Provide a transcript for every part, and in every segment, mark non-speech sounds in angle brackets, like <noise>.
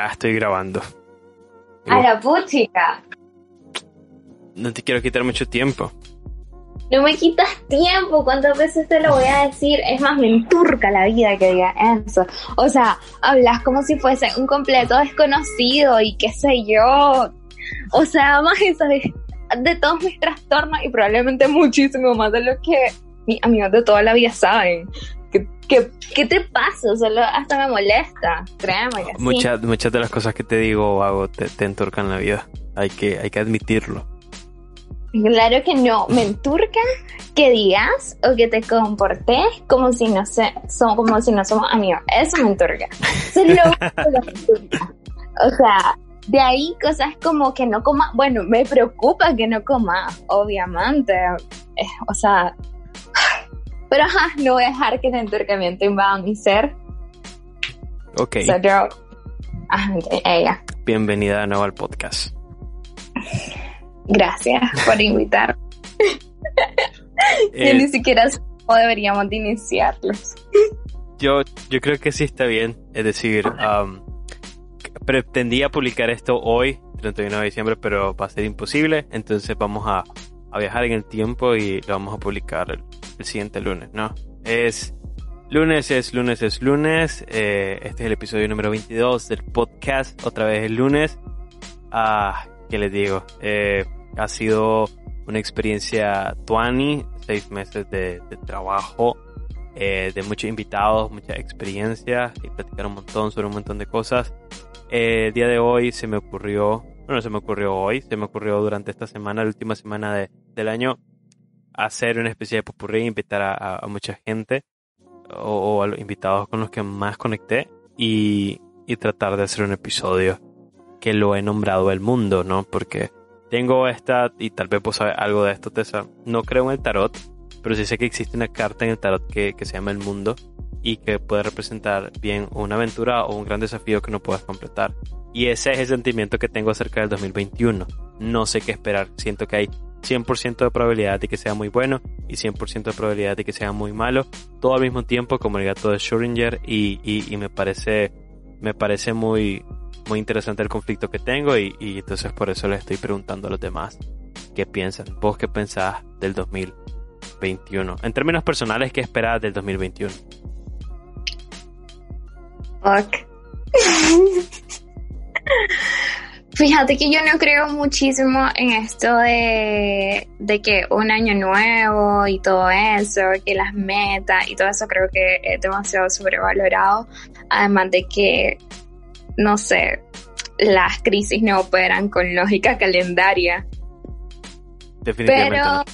Ya estoy grabando. A la puchica. No te quiero quitar mucho tiempo. No me quitas tiempo. ¿Cuántas veces te lo voy a decir? Es más, me enturca la vida que diga eso. O sea, hablas como si fuese un completo desconocido y qué sé yo. O sea, más eso de, de todos mis trastornos y probablemente muchísimo más de lo que mis amigos de toda la vida saben. ¿Qué, te pasa? Solo hasta me molesta, créeme que muchas, muchas de las cosas que te digo o hago te, te enturcan la vida. Hay que, hay que admitirlo. Claro que no, me enturca que digas o que te comportes como si no se, son, como si no somos amigos. Eso me enturca. Eso es lo, me enturca. O sea, de ahí cosas como que no coma, bueno, me preocupa que no coma, obviamente. Eh, o sea, pero ajá, no voy a dejar que el enturcamiento invada mi ser. Ok. So, yo, ella. Bienvenida de nuevo al podcast. Gracias por <laughs> invitar. yo ni siquiera cómo deberíamos de iniciarlos. yo, yo creo que sí está bien. Es decir, um, pretendía publicar esto hoy, 31 de diciembre, pero va a ser imposible. Entonces vamos a, a viajar en el tiempo y lo vamos a publicar el el siguiente lunes, ¿no? Es lunes, es lunes, es lunes. Eh, este es el episodio número 22 del podcast. Otra vez el lunes. Ah, ¿qué les digo? Eh, ha sido una experiencia tuani, seis meses de, trabajo, eh, de muchos invitados, mucha experiencia y platicar un montón sobre un montón de cosas. el día de hoy se me ocurrió, bueno, se me ocurrió hoy, se me ocurrió durante esta semana, la última semana de, del año, hacer una especie de popurrí, invitar a, mucha gente o, a los invitados con los que más conecté y, tratar de hacer un episodio que lo he nombrado el mundo, ¿no? Porque tengo esta, y tal vez vos sabes algo de esto, Tessa. No creo en el tarot, pero sí sé que existe una carta en el tarot que, que se llama el mundo y que puede representar bien una aventura o un gran desafío que no puedas completar. Y ese es el sentimiento que tengo acerca del 2021. No sé qué esperar. Siento que hay 100% de probabilidad de que sea muy bueno y 100% de probabilidad de que sea muy malo, todo al mismo tiempo como el gato de Schrödinger y, y, me parece me parece muy muy interesante el conflicto que tengo y, y, entonces por eso le estoy preguntando a los demás qué piensan, vos qué pensás del 2021, en términos personales, ¿qué esperás del 2021? Fuck. <laughs> Fíjate que yo no creo muchísimo en esto de, que un año nuevo y todo eso, que las metas y todo eso creo que es demasiado sobrevalorado. Además de que, no sé, las crisis no operan con lógica calendaria. Definitivamente. Pero,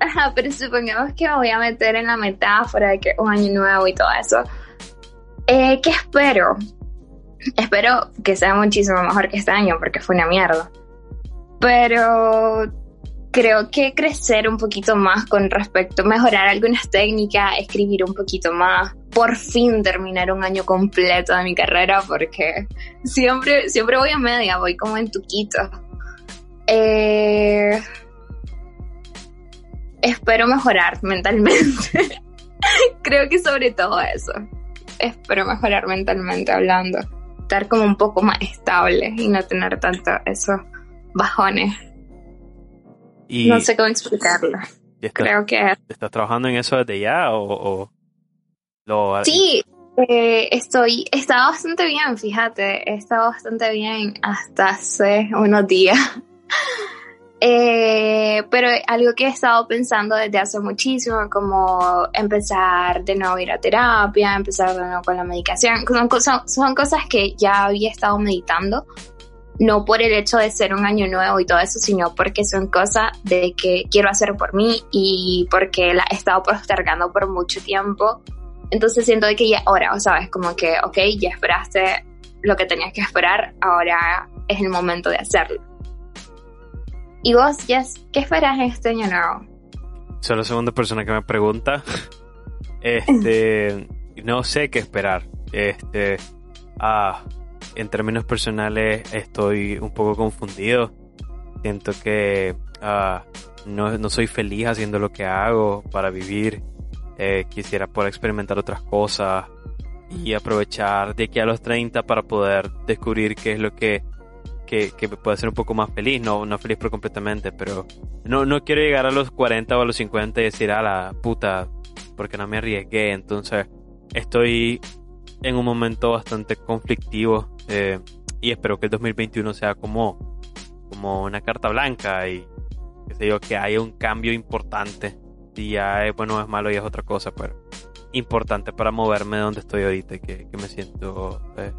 ajá, pero supongamos que me voy a meter en la metáfora de que un año nuevo y todo eso. Eh, ¿Qué espero? Espero que sea muchísimo mejor que este año porque fue una mierda. Pero creo que crecer un poquito más con respecto, mejorar algunas técnicas, escribir un poquito más, por fin terminar un año completo de mi carrera porque siempre, siempre voy a media, voy como en tuquito. Eh, espero mejorar mentalmente. <laughs> creo que sobre todo eso. Espero mejorar mentalmente hablando estar como un poco más estable y no tener tanto esos bajones. no sé cómo explicarlo. Creo que... ¿Estás trabajando en eso desde ya o...? lo... Sí, eh, estoy... Está bastante bien, fíjate. He estado bastante bien hasta hace unos días. <laughs> Eh, pero algo que he estado pensando desde hace muchísimo, como empezar de nuevo a ir a terapia, empezar de nuevo con la medicación, son, son cosas que ya había estado meditando, no por el hecho de ser un año nuevo y todo eso, sino porque son cosas de que quiero hacer por mí y porque la he estado postergando por mucho tiempo Entonces siento que ya ahora, ¿sabes? Como que, ok, ya esperaste lo que tenías que esperar, ahora es el momento de hacerlo. ¿Y vos, Jess, qué esperas este año nuevo? Soy la segunda persona que me pregunta. Este, <laughs> no sé qué esperar. Este, ah, en términos personales estoy un poco confundido. Siento que ah, no, no, soy feliz haciendo lo que hago para vivir. Eh, quisiera poder experimentar otras cosas y aprovechar de aquí a los 30 para poder descubrir qué es lo que, que, que me puede hacer un poco más feliz. No, no feliz por completamente, pero no, no quiero llegar a los 40 o a los 50 y decir, a la puta, porque no me arriesgué. Entonces estoy en un momento bastante conflictivo eh, y espero que el 2021 sea como, como una carta blanca y que sé yo, que haya un cambio importante. Si ya es bueno o es malo y es otra cosa, pero importante para moverme de donde estoy ahorita que, que me siento eh,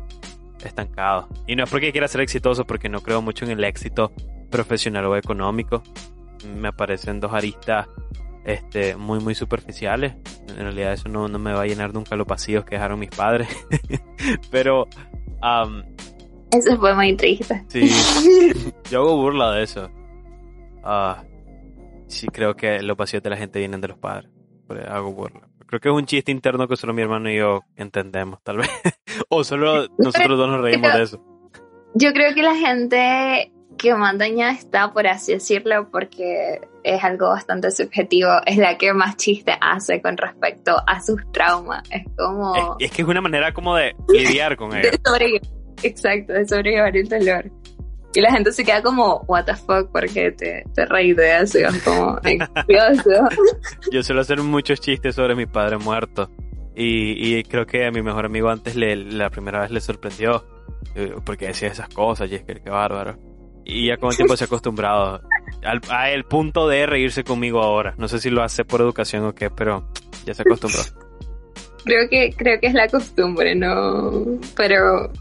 estancado. Y no es porque quiera ser exitoso, porque no creo mucho en el éxito profesional o económico. Me aparecen dos aristas este, muy, muy superficiales. En realidad eso no, no me va a llenar nunca los vacíos que dejaron mis padres. <laughs> Pero... Um, eso fue muy triste. Sí, yo hago burla de eso. Uh, sí, creo que los vacíos de la gente vienen de los padres. hago burla. Creo que es un chiste interno que solo mi hermano y yo entendemos, tal vez. <laughs> o solo nosotros dos nos reímos de eso. Yo creo que la gente que más dañada está, por así decirlo, porque es algo bastante subjetivo, es la que más chiste hace con respecto a sus traumas. Es como... Es, que es una manera como de lidiar con ellos. Exacto, de sobrellevar el dolor. Y la gente se queda como, what the fuck, porque te, te reí de eso, como, <laughs> Yo suelo hacer muchos chistes sobre mi padre muerto. Y, y creo que a mi mejor amigo antes le, la primera vez le sorprendió, eh, porque decía esas cosas, y es que qué bárbaro. Y ya con el tiempo se ha acostumbrado al, a el punto de reírse conmigo ahora. No sé si lo hace por educación o qué, pero ya se acostumbró. Creo que, creo que es la costumbre, ¿no? Pero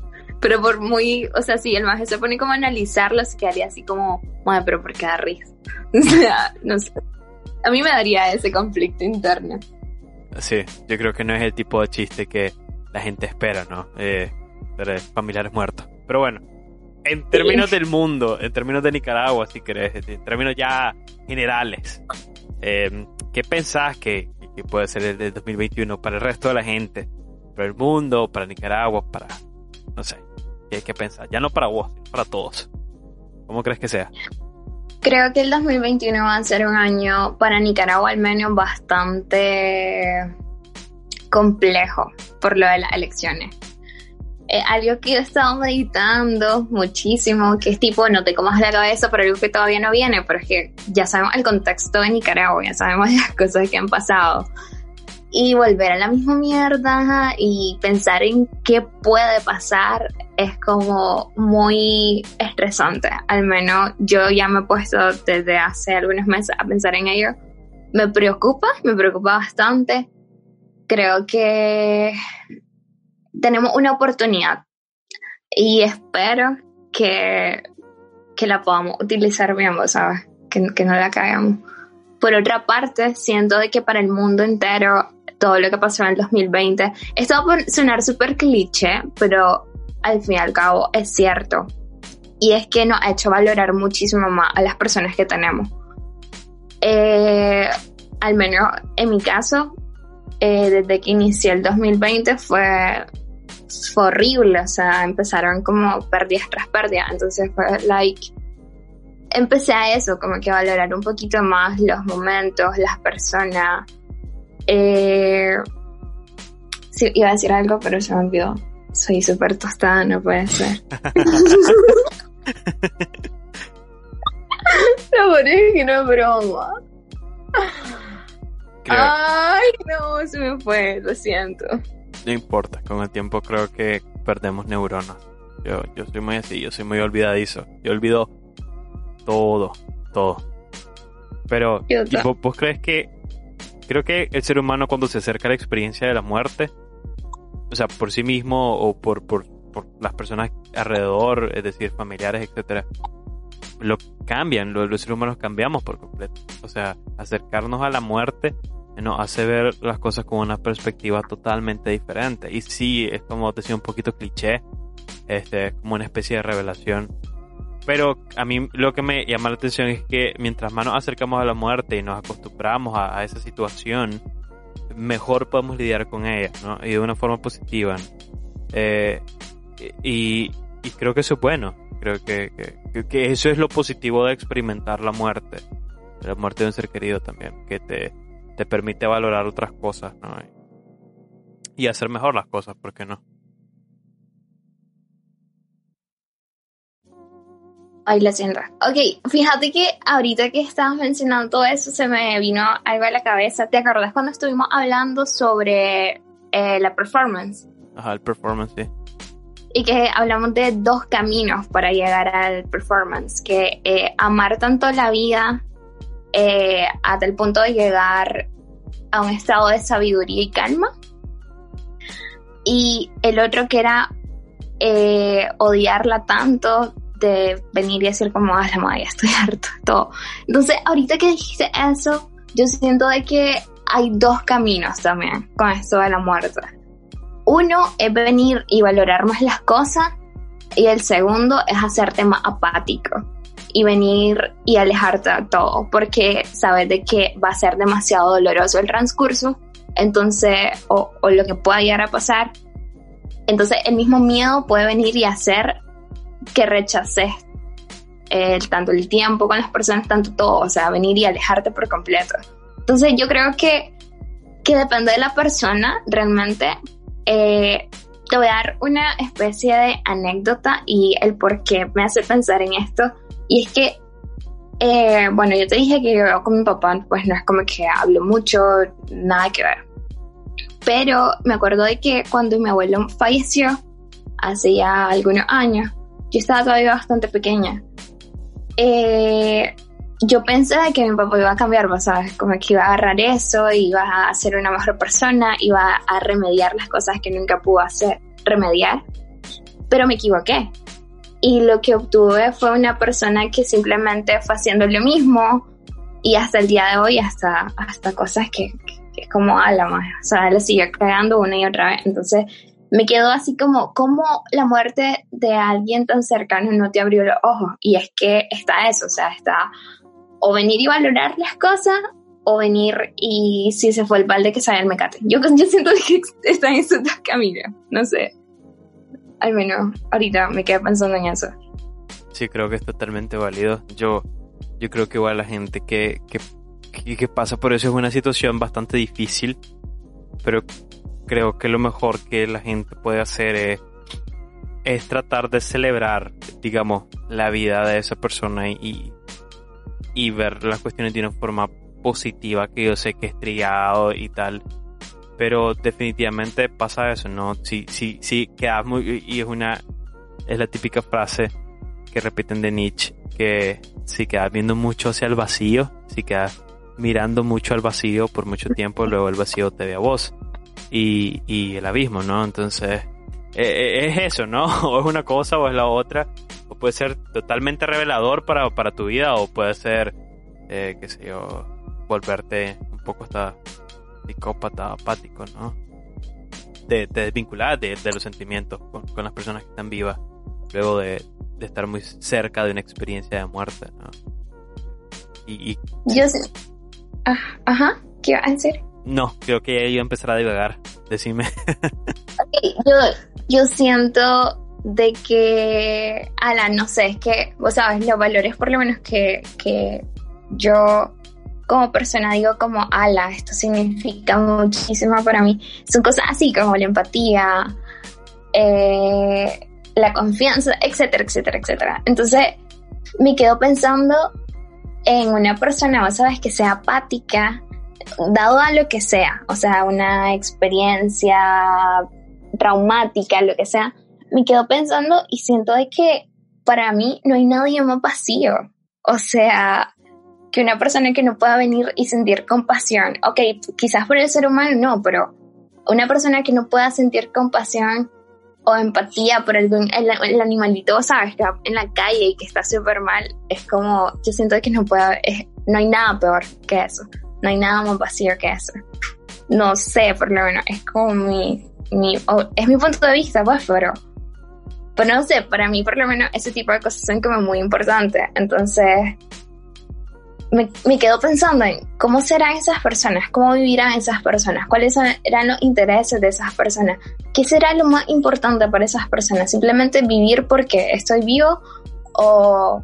pero por muy, o sea, si el maje se pone como a analizarlo, se quedaría así como, bueno, pero ¿por qué da risa? <laughs> o sea, no sé. A mí me daría ese conflicto interno. Sí, yo creo que no es el tipo de chiste que la gente espera, ¿no? Eh, familiares muertos. Pero bueno, en términos del mundo, en términos de Nicaragua, si querés, en términos ya generales, eh, ¿qué pensás que, que, puede ser el de 2021 para el resto de la gente? Para el mundo, para Nicaragua, para, no sé, ¿qué hay pensar? Ya no para vos, para todos. ¿Cómo crees que sea? Creo que el 2021 va a ser un año para Nicaragua al menos bastante complejo por lo de las elecciones. algo que he estado meditando muchísimo, que es tipo, no te comas la cabeza por algo que todavía no viene, pero es que ya sabemos el contexto de Nicaragua, ya sabemos <laughs> las cosas que han pasado y volver a la misma mierda y pensar en qué puede pasar es como muy estresante. Al menos yo ya me he puesto desde hace algunos meses a pensar en ello. Me preocupa, me preocupa bastante. Creo que tenemos una oportunidad y espero que, que la podamos utilizar bien, ¿sabes? Que, que no la cagamos. Por otra parte, siento de que para el mundo entero todo lo que pasó en el 2020. Esto va a sonar súper cliché, pero al fin y al cabo es cierto. Y es que nos ha hecho valorar muchísimo más a las personas que tenemos. Eh, al menos en mi caso, eh, desde que inicié el 2020 fue, fue horrible. O sea, empezaron como pérdidas tras pérdidas. Entonces fue like. Empecé a eso, como que valorar un poquito más los momentos, las personas, eh, sí, iba a decir algo, pero se me olvidó. Soy súper tostada, no puede ser. <laughs> Lo es que no es broma. Ay, no, se me fue, lo siento. No importa, con el tiempo creo que perdemos neuronas. Yo, yo soy muy así, yo soy muy olvidadizo. Yo olvido todo, todo. Pero, ¿vos crees que creo que el ser humano cuando se acerca a la experiencia de la muerte, o sea, por sí mismo o por, por, por las personas alrededor, es decir, familiares, etcétera, lo cambian, los, seres humanos cambiamos por completo. O sea, acercarnos a la muerte nos hace ver las cosas con una perspectiva totalmente diferente. Y sí, es como decía un poquito cliché, este, como una especie de revelación. Pero a mí lo que me llama la atención es que mientras más nos acercamos a la muerte y nos acostumbramos a, esa situación, mejor podemos lidiar con ella, ¿no? Y de una forma positiva. Eh, y, creo que eso es bueno. Creo que, que, eso es lo positivo de experimentar la muerte. La muerte de un ser querido también. Que te, te permite valorar otras cosas, ¿no? Y hacer mejor las cosas, ¿por qué no? Ay, lo siento. Ok, fíjate que ahorita que estabas mencionando todo eso, se me vino algo a la cabeza. ¿Te acuerdas cuando estuvimos hablando sobre eh, la performance? Ajá, el performance, sí. Y que hablamos de dos caminos para llegar al performance, que eh, amar tanto la vida eh, hasta el punto de llegar a un estado de sabiduría y calma. Y el otro que era odiarla tanto de venir y decir como, a ah, la madre, estoy <laughs> harto, todo. Entonces, ahorita que dijiste eso, yo siento de que hay dos caminos también con esto de la muerte. Uno es venir y valorar más las cosas y el segundo es hacerte más apático y venir y alejarte de todo porque sabes de que va a ser demasiado doloroso el transcurso entonces o, o lo que pueda llegar a pasar entonces el mismo miedo puede venir y hacer que rechaces el, tanto el tiempo con las personas, tanto todo, o sea, venir y alejarte por completo. Entonces yo creo que, que depende de la persona, realmente. Eh, te voy a dar una especie de anécdota y el por qué me hace pensar en esto. Y es que, eh, bueno, yo te dije que yo con mi papá, pues no es como que hablo mucho, nada que ver. Pero me acuerdo de que cuando mi abuelo falleció, hace ya algunos años, yo estaba todavía bastante pequeña. Eh, yo pensé que mi papá iba a cambiar, ¿sabes? Como que iba a agarrar eso, iba a ser una mejor persona, iba a remediar las cosas que nunca pudo hacer, remediar. Pero me equivoqué. Y lo que obtuve fue una persona que simplemente fue haciendo lo mismo y hasta el día de hoy, hasta, hasta cosas que, que, es como a la más. O sea, lo sigue creando una y otra vez. Entonces, me quedó así como, ¿cómo la muerte de alguien tan cercano no te abrió los ojos? Y es que está eso, o sea, está o venir y valorar las cosas o venir y si se fue el balde que sale el mecate. Yo, yo siento que están en esos dos caminos, no sé. Al menos ahorita me quedé pensando en eso. Sí, creo que es totalmente válido. Yo, yo creo que igual la gente que, que, que pasa por eso es una situación bastante difícil, pero creo que lo mejor que la gente puede hacer es, es tratar de celebrar, digamos, la vida de esa persona y, y ver las cuestiones de una forma positiva, que yo sé que es triado y tal. Pero definitivamente pasa eso, ¿no? Si, si, si quedas muy, y es una, es la típica frase que repiten de Nietzsche, que si quedas viendo mucho hacia el vacío, si quedas mirando mucho al vacío por mucho tiempo, luego el vacío te ve a vos y, y el abismo, ¿no? Entonces, eh, eh, es eso, ¿no? <laughs> O es una cosa o es la otra. O puede ser totalmente revelador para, para tu vida o puede ser, eh, qué sé yo, volverte un poco hasta psicópata, apático, ¿no? De, de desvincular de, de, los sentimientos con, con, las personas que están vivas luego de, de, estar muy cerca de una experiencia de muerte, ¿no? Y, y... Yo sé. Ah, ajá, ¿qué iba a decir? No, creo que iba a empezar a divagar. Decime. yo, yo siento de que, ala, no sé, es que, vos sabes, los valores por lo menos que, que yo como persona digo como, ala, esto significa muchísimo para mí. Son cosas así como la empatía, eh, la confianza, etcétera, etcétera, etcétera. Entonces, me quedo pensando en una persona, vos sabes, que sea apática, dado a lo que sea, o sea, una experiencia traumática, lo que sea, me quedo pensando y siento que para mí no hay nadie más vacío. O sea, que una persona que no pueda venir y sentir compasión, ok, quizás por el ser humano no, pero una persona que no pueda sentir compasión o empatía por algún, el, animalito, ¿sabes? Que en la calle y que está súper mal, es como, yo siento que no puede, no hay nada peor que eso. No hay nada más vacío que eso. No sé, por lo menos, es como mi, mi es mi punto de vista, pues, pero, pero no sé, para mí por lo menos ese tipo de cosas son como muy importantes. Entonces, me, me quedo pensando en cómo serán esas personas, cómo vivirán esas personas, cuáles serán los intereses de esas personas, qué será lo más importante para esas personas, simplemente vivir porque estoy vivo o,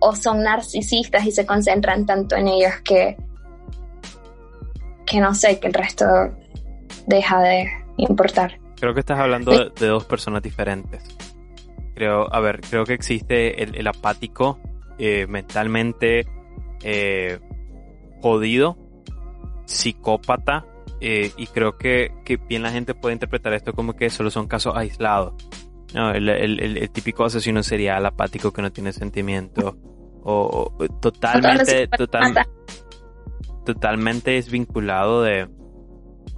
o son narcisistas y se concentran tanto en ellos que, que no sé, que el resto deja de importar. Creo que estás hablando de, dos personas diferentes. Creo, a ver, creo que existe el, apático eh, mentalmente eh, jodido, psicópata, eh, y creo que, que, bien la gente puede interpretar esto como que solo son casos aislados. No, el, el, típico asesino serial apático que no tiene sentimiento o, totalmente, totalmente desvinculado de,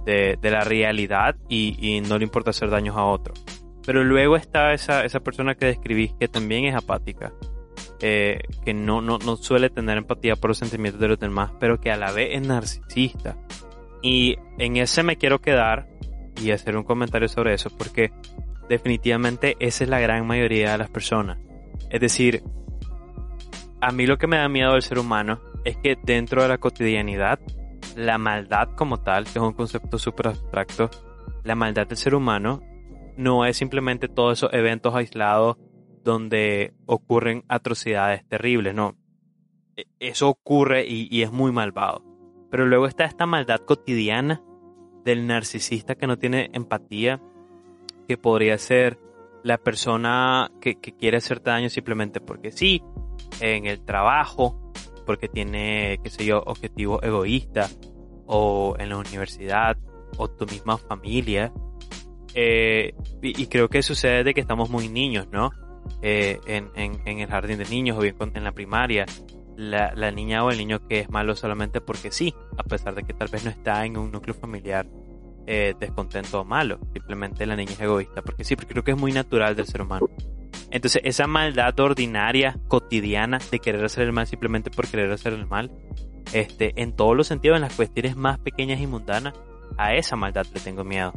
de, la realidad y, y, no le importa hacer daños a otros. Pero luego está esa, esa persona que describís que también es apática eh, que no, no, no suele tener empatía por los sentimientos de los demás, pero que a la vez es narcisista. Y en ese me quiero quedar y hacer un comentario sobre eso, porque definitivamente esa es la gran mayoría de las personas. Es decir, a mí lo que me da miedo del ser humano es que dentro de la cotidianidad, la maldad como tal, que es un concepto súper abstracto, la maldad del ser humano no es simplemente todos esos eventos aislados donde ocurren atrocidades terribles, no. E, eso ocurre y, es muy malvado. Pero luego está esta maldad cotidiana del narcisista que no tiene empatía, que podría ser la persona que, quiere hacerte daño simplemente porque sí, en el trabajo, porque tiene, qué sé yo, objetivos egoístas, o en la universidad, o tu misma familia. Eh, y, creo que sucede de que estamos muy niños, ¿no? Eh, en, el jardín de niños o bien en la primaria, la, la, niña o el niño que es malo solamente porque sí, a pesar de que tal vez no está en un núcleo familiar eh, descontento o malo, simplemente la niña es egoísta porque sí, porque creo que es muy natural del ser humano. Entonces, esa maldad ordinaria, cotidiana, de querer hacer el mal simplemente por querer hacer el mal, este, en todos los sentidos, en las cuestiones más pequeñas y mundanas, a esa maldad le tengo miedo.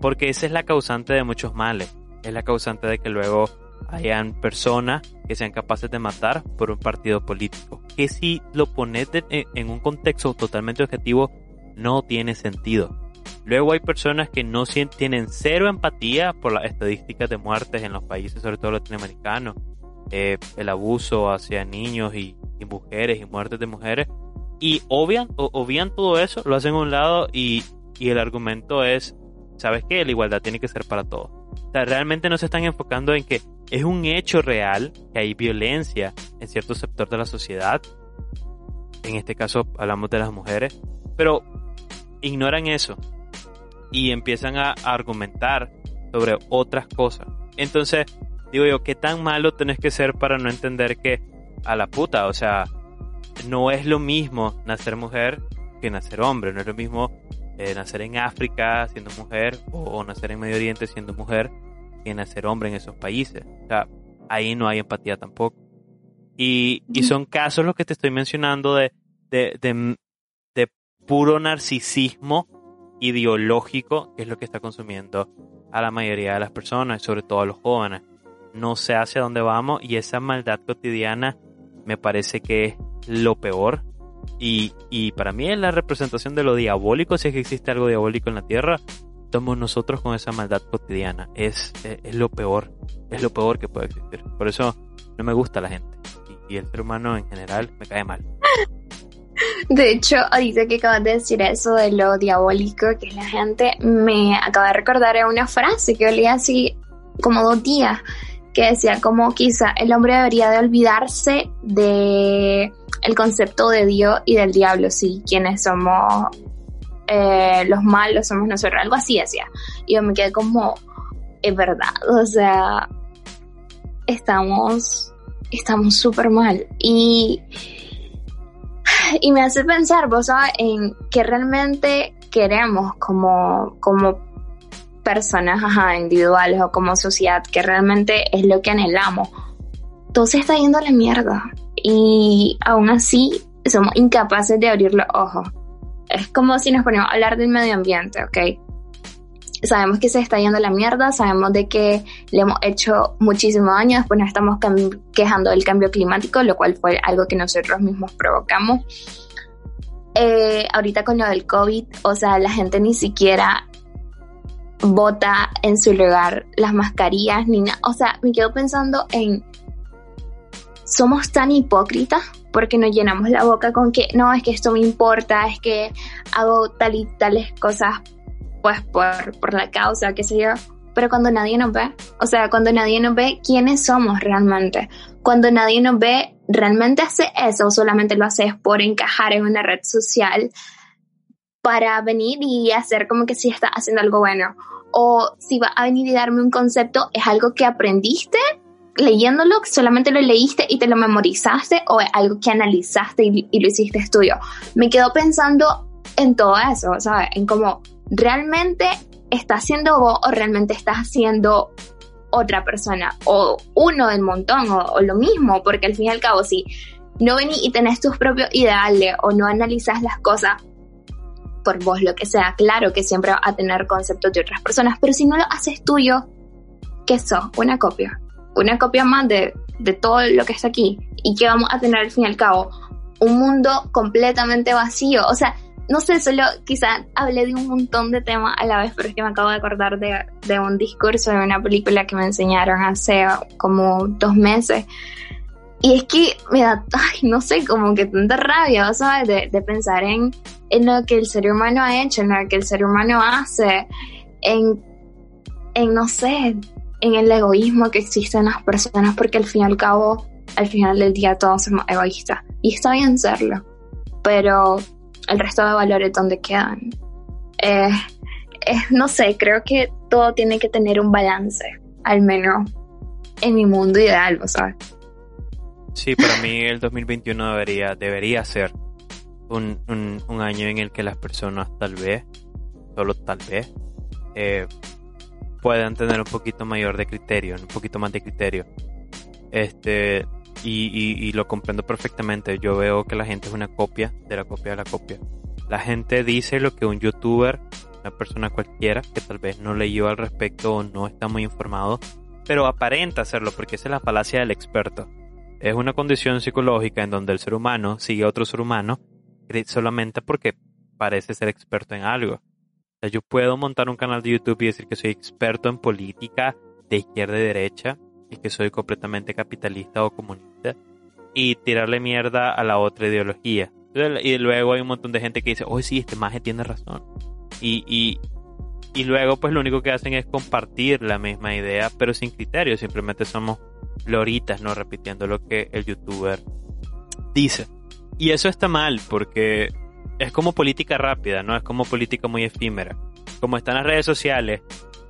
Porque esa es la causante de muchos males. Es la causante de que luego hayan personas que sean capaces de matar por un partido político. Que si lo pones en un contexto totalmente objetivo, no tiene sentido. Luego hay personas que no tienen cero empatía por las estadísticas de muertes en los países, sobre todo latinoamericanos, eh, el abuso hacia niños y, mujeres y muertes de mujeres, y obvian, todo eso, lo hacen a un lado y, y el argumento es, ¿sabes qué? La igualdad tiene que ser para todos. O sea, realmente no se están enfocando en que es un hecho real que hay violencia en cierto sector de la sociedad. En este caso hablamos de las mujeres. Pero ignoran eso y empiezan a argumentar sobre otras cosas. Entonces, digo yo, ¿qué tan malo tenés que ser para no entender que a la puta, o sea, no es lo mismo nacer mujer que nacer hombre, no es lo mismo eh, nacer en África siendo mujer o, nacer en Medio Oriente siendo mujer que nacer hombre en esos países. O sea, ahí no hay empatía tampoco. Y, y son casos los que te estoy mencionando de, de, de, de puro narcisismo ideológico, que es lo que está consumiendo a la mayoría de las personas, sobre todo a los jóvenes. No sé hacia dónde vamos y esa maldad cotidiana me parece que es lo peor y, y para mí es la representación de lo diabólico, si es que existe algo diabólico en la tierra, estamos nosotros con esa maldad cotidiana. Es, es, lo peor, es lo peor que puede existir. Por eso no me gusta la gente. Y, el ser humano en general me cae mal. De hecho, ahorita que acabas de decir eso de lo diabólico que es la gente, me acaba de recordar una frase que leí así como dos días, que decía como quizá el hombre debería de olvidarse de el concepto de Dios y del diablo, sí, quienes somos eh, los malos somos nosotros, algo así decía. Y yo me quedé como, es verdad, o sea, estamos, estamos súper mal. Y, <laughs> y me hace pensar, vos sabes, en que realmente queremos como, como personas individuales o como sociedad, que realmente es lo que anhelamos. Todo se está yendo a la mierda. Y aún así somos incapaces de abrir los ojos. Es como si nos ponemos a hablar del medio ambiente, ¿ok? Sabemos que se está yendo la mierda, sabemos de que le hemos hecho muchísimos años, después nos estamos quejando del cambio climático, lo cual fue algo que nosotros mismos provocamos. Eh, ahorita con lo del COVID, o sea, la gente ni siquiera bota en su lugar las mascarillas ni nada. O sea, me quedo pensando en, somos tan hipócritas porque nos llenamos la boca con que no, es que esto me importa, es que hago tal y tales cosas pues por, por la causa, qué sé yo. Pero cuando nadie nos ve, o sea, cuando nadie nos ve quiénes somos realmente, cuando nadie nos ve, realmente hace eso o solamente lo haces por encajar en una red social para venir y hacer como que sí está haciendo algo bueno. O si va a venir y darme un concepto, es algo que aprendiste leyéndolo, solamente lo leíste y te lo memorizaste o es algo que analizaste y, lo hiciste estudio. Me quedo pensando en todo eso, ¿sabes? En cómo realmente estás haciendo vos o realmente estás haciendo otra persona o uno del montón o, lo mismo, porque al fin y al cabo si no venís y tenés tus propios ideales o no analizas las cosas por vos, lo que sea, claro que siempre vas a tener conceptos de otras personas, pero si no lo haces tuyo, ¿qué sos? Una copia una copia más de, todo lo que está aquí y que vamos a tener al fin y al cabo un mundo completamente vacío. O sea, no sé, solo quizá hablé de un montón de temas a la vez, pero es que me acabo de acordar de, un discurso de una película que me enseñaron hace como dos meses. Y es que me da, <laughs> no sé, como que tanta rabia, ¿sabes? De, de pensar en, en lo que el ser humano ha hecho, en lo que el ser humano hace, en, en no sé, en el egoísmo que existe en las personas, porque al fin y al cabo, al final del día todos somos egoístas. Y está bien serlo, pero el resto de valores, ¿dónde quedan? Eh, no sé, creo que todo tiene que tener un balance, al menos en mi mundo ideal, ¿sabes? Sí, para mí el 2021 debería, debería ser un, un, un año en el que las personas tal vez, solo tal vez, eh, puedan tener un poquito mayor de criterio, un poquito más de criterio. Este, y, y, lo comprendo perfectamente. Yo veo que la gente es una copia de la copia de la copia. La gente dice lo que un youtuber, una persona cualquiera, que tal vez no leyó al respecto o no está muy informado, pero aparenta hacerlo porque esa es la falacia del experto. Es una condición psicológica en donde el ser humano sigue a otro ser humano solamente porque parece ser experto en algo yo puedo montar un canal de YouTube y decir que soy experto en política de izquierda y derecha y que soy completamente capitalista o comunista y tirarle mierda a la otra ideología. Y luego hay un montón de gente que dice, oh sí, este maje tiene razón. Y, y, y luego pues lo único que hacen es compartir la misma idea, pero sin criterio. Simplemente somos loritas, ¿no? Repitiendo lo que el youtuber dice. Y eso está mal porque es como política rápida, ¿no? Es como política muy efímera. Como están las redes sociales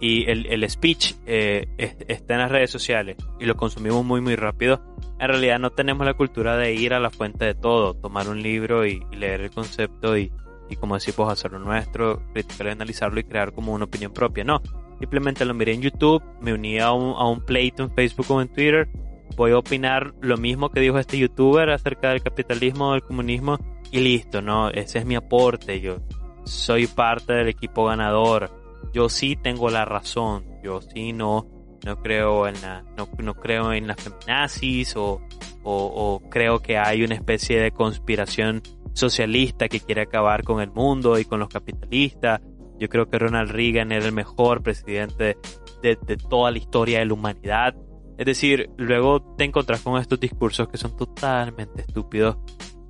y el, speech eh, está en las redes sociales y lo consumimos muy muy rápido, en realidad no tenemos la cultura de ir a la fuente de todo, tomar un libro y, leer el concepto y, y como decimos, hacerlo nuestro, criticarlo, analizarlo y crear como una opinión propia. No, simplemente lo miré en YouTube, me uní a un, a un pleito en Facebook o en Twitter, voy a opinar lo mismo que dijo este youtuber acerca del capitalismo del comunismo y listo, ¿no? Ese es mi aporte, yo soy parte del equipo ganador, yo sí tengo la razón, yo sí no, no creo en la, no, no creo en las feminazis o, o, creo que hay una especie de conspiración socialista que quiere acabar con el mundo y con los capitalistas. Yo creo que Ronald Reagan era el mejor presidente de, toda la historia de la humanidad. Es decir, luego te encontrás con estos discursos que son totalmente estúpidos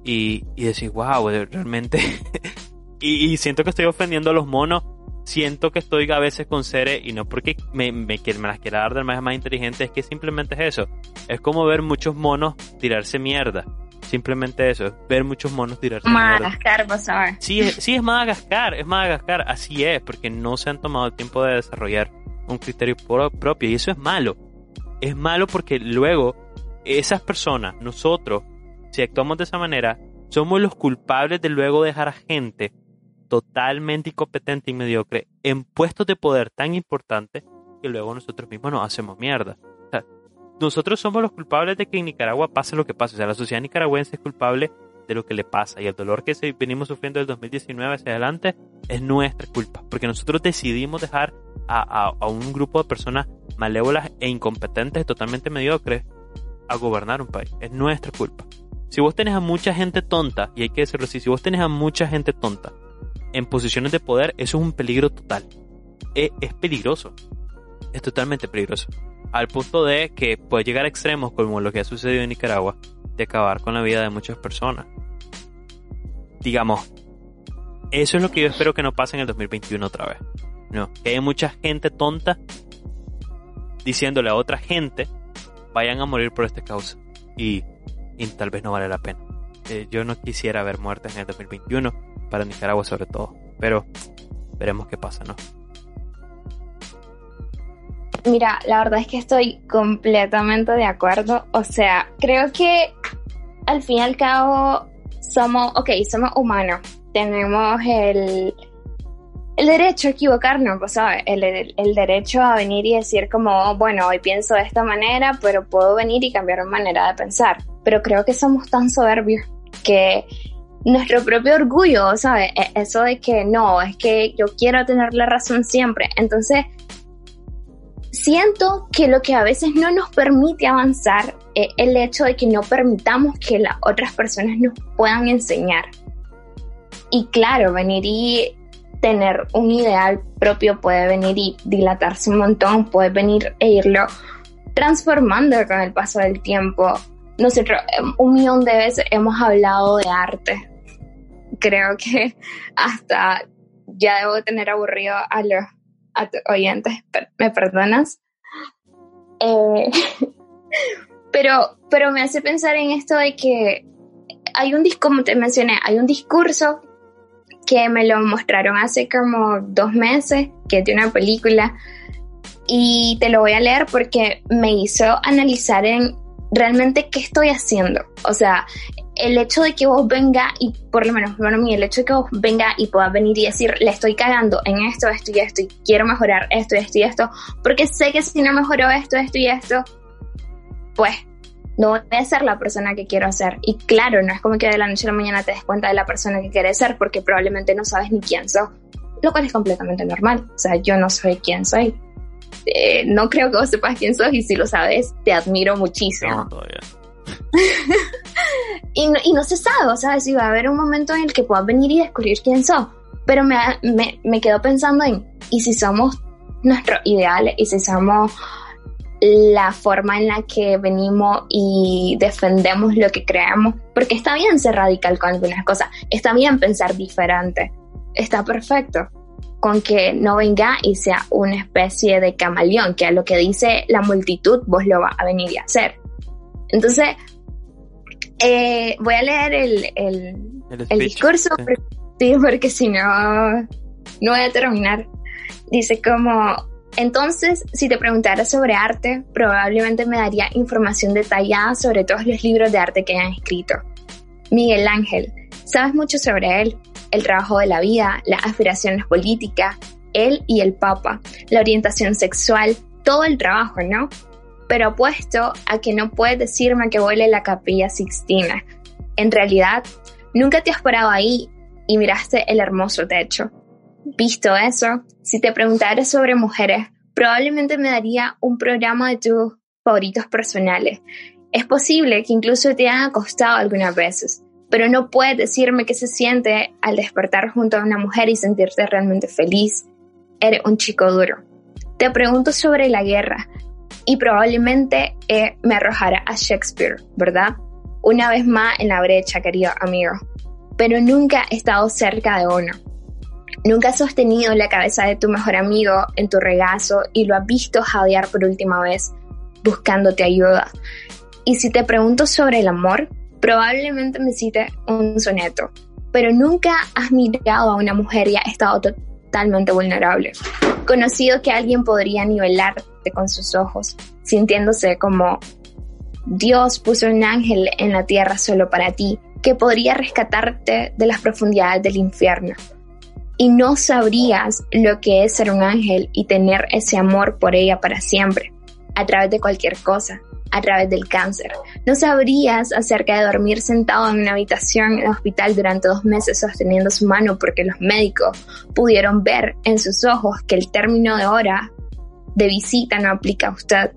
y, y decir, wow, realmente. <laughs> y, siento que estoy ofendiendo a los monos. Siento que estoy a veces con seres, y no porque me, me, me las quiera dar de más, más inteligente, es que simplemente es eso. Es como ver muchos monos tirarse mierda. Simplemente eso, ver muchos monos tirarse Madagascar, vas a ver. Sí, sí, es Madagascar, es Madagascar, así es, porque no se han tomado el tiempo de desarrollar un criterio propio, y eso es malo. Es malo porque luego esas personas, nosotros, si actuamos de esa manera, somos los culpables de luego dejar a gente totalmente incompetente y mediocre en puestos de poder tan importantes que luego nosotros mismos nos hacemos mierda. O sea, nosotros somos los culpables de que en Nicaragua pase lo que pase. O sea, la sociedad nicaragüense es culpable de lo que le pasa y el dolor que venimos sufriendo del 2019 hacia adelante es nuestra culpa, porque nosotros decidimos dejar a, a, un grupo de personas malévolas e incompetentes, totalmente mediocres, a gobernar un país. Es nuestra culpa. Si vos tenés a mucha gente tonta, y hay que decirlo así, si vos tenés a mucha gente tonta en posiciones de poder, eso es un peligro total. Es, es peligroso. Es totalmente peligroso. Al punto de que puede llegar a extremos como lo que ha sucedido en Nicaragua, de acabar con la vida de muchas personas. Digamos, eso es lo que yo espero que no pase en el 2021 otra vez. No, que hay mucha gente tonta diciéndole a otra gente, vayan a morir por esta causa. Y, tal vez no vale la pena. Eh, yo no quisiera ver muertes en el 2021, para Nicaragua sobre todo. Pero veremos qué pasa, ¿no? Mira, la verdad es que estoy completamente de acuerdo. O sea, creo que al fin y al cabo somos, ok, somos humanos. Tenemos el, el derecho a equivocarnos, ¿sabes? El, el, derecho a venir y decir como, bueno, hoy pienso de esta manera, pero puedo venir y cambiar mi manera de pensar. Pero creo que somos tan soberbios que nuestro propio orgullo, ¿sabes? E, eso de que no, es que yo quiero tener la razón siempre. Entonces, siento que lo que a veces no nos permite avanzar es el hecho de que no permitamos que las otras personas nos puedan enseñar. Y claro, venir y tener un ideal propio puede venir y dilatarse un montón, puede venir e irlo transformando con el paso del tiempo. Nosotros em, un millón de veces hemos hablado de arte. Creo que <laughs> hasta ya debo tener aburrido a los, oyentes, ¿me perdonas? Eh, <laughs> pero, pero me hace pensar en esto de que hay un disco, como te mencioné, hay un discurso que me lo mostraron hace como dos meses, que es de una película, y te lo voy a leer porque me hizo analizar en realmente qué estoy haciendo. O sea, el hecho de que vos venga y por lo menos bueno mí el hecho de que vos venga y puedas venir y decir le estoy cagando en esto esto y esto y quiero mejorar esto esto y esto porque sé que si no mejoro esto esto y esto pues no voy a ser la persona que quiero ser. Y claro, no es como que de la noche a la mañana te des cuenta de la persona que quieres ser porque probablemente no sabes ni quién sos, lo cual es completamente normal. O sea, yo no soy quién soy. Eh, no creo que vos sepas quién sos y si lo sabes, te admiro muchísimo. Y, no, y, no, se sabe, o sea, si va a haber un momento en el que puedas venir y descubrir quién sos. Pero me, me, me quedo pensando en, ¿y si somos nuestros ideales? ¿Y si somos la forma en la que venimos y defendemos lo que creamos, porque está bien ser radical con algunas cosas, está bien pensar diferente, está perfecto con que no venga y sea una especie de camaleón, que a lo que dice la multitud vos lo vas a venir a hacer. Entonces, eh, voy a leer el, el, discurso, porque si no, no voy a terminar. Dice como entonces, si te preguntara sobre arte, probablemente me daría información detallada sobre todos los libros de arte que hayan escrito. Miguel Ángel, sabes mucho sobre él, el trabajo de la vida, las aspiraciones políticas, él y el Papa, la orientación sexual, todo el trabajo, ¿no? Pero apuesto a que no puedes decirme que huele la capilla Sixtina. En realidad, nunca te has parado ahí y miraste el hermoso techo. Visto eso, si te preguntara sobre mujeres, probablemente me daría un programa de tus favoritos personales. Es posible que incluso te haya costado algunas veces, pero no puedes decirme qué se siente al despertar junto a una mujer y sentirte realmente feliz. Eres un chico duro. Te pregunto sobre la guerra y probablemente eh, me arrojara a Shakespeare, ¿verdad? Una vez más en la brecha, querido amigo. Pero nunca he estado cerca de uno. Nunca has sostenido la cabeza de tu mejor amigo en tu regazo y lo has visto jadear por última vez buscándote ayuda. Y si te pregunto sobre el amor, probablemente me cite un soneto, pero nunca has mirado a una mujer y has estado totalmente vulnerable. Conocido que alguien podría nivelarte con sus ojos, sintiéndose como Dios puso un ángel en la tierra solo para ti, que podría rescatarte de las profundidades del infierno y no sabrías lo que es ser un ángel y tener ese amor por ella para siempre, a través de cualquier cosa. A través del cáncer. No sabrías acerca de dormir sentado en una habitación en el hospital durante dos meses sosteniendo su mano porque los médicos pudieron ver en sus ojos que el término de hora de visita no aplica a usted.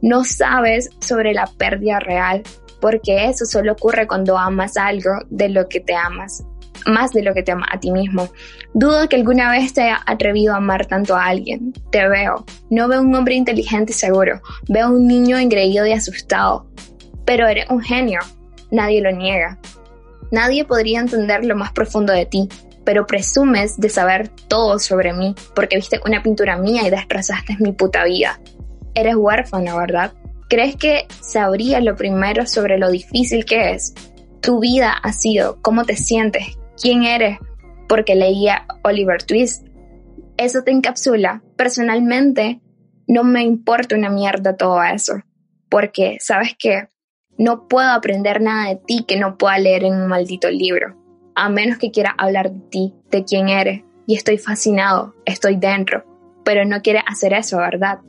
No sabes sobre la pérdida real porque eso solo ocurre cuando amas algo de lo que te amas más de lo que te ama a ti mismo. Dudo que alguna vez te haya atrevido a amar tanto a alguien. Te veo. No veo un hombre inteligente y seguro. Veo un niño engreído y asustado. Pero eres un genio. Nadie lo niega. Nadie podría entender lo más profundo de ti, pero presumes de saber todo sobre mí porque viste una pintura mía y destrozaste mi puta vida. Eres huérfano, ¿verdad? ¿Crees que sabría lo primero sobre lo difícil que es? Tu vida ha sido, cómo te sientes, quién eres porque leía Oliver Twist. Eso te encapsula. Personalmente, no me importa una mierda todo eso, porque, ¿sabes qué? No puedo aprender nada de ti que no pueda leer en un maldito libro, a menos que quiera hablar de ti, de quién eres. Y estoy fascinado, estoy dentro, pero no quiere hacer eso, ¿verdad?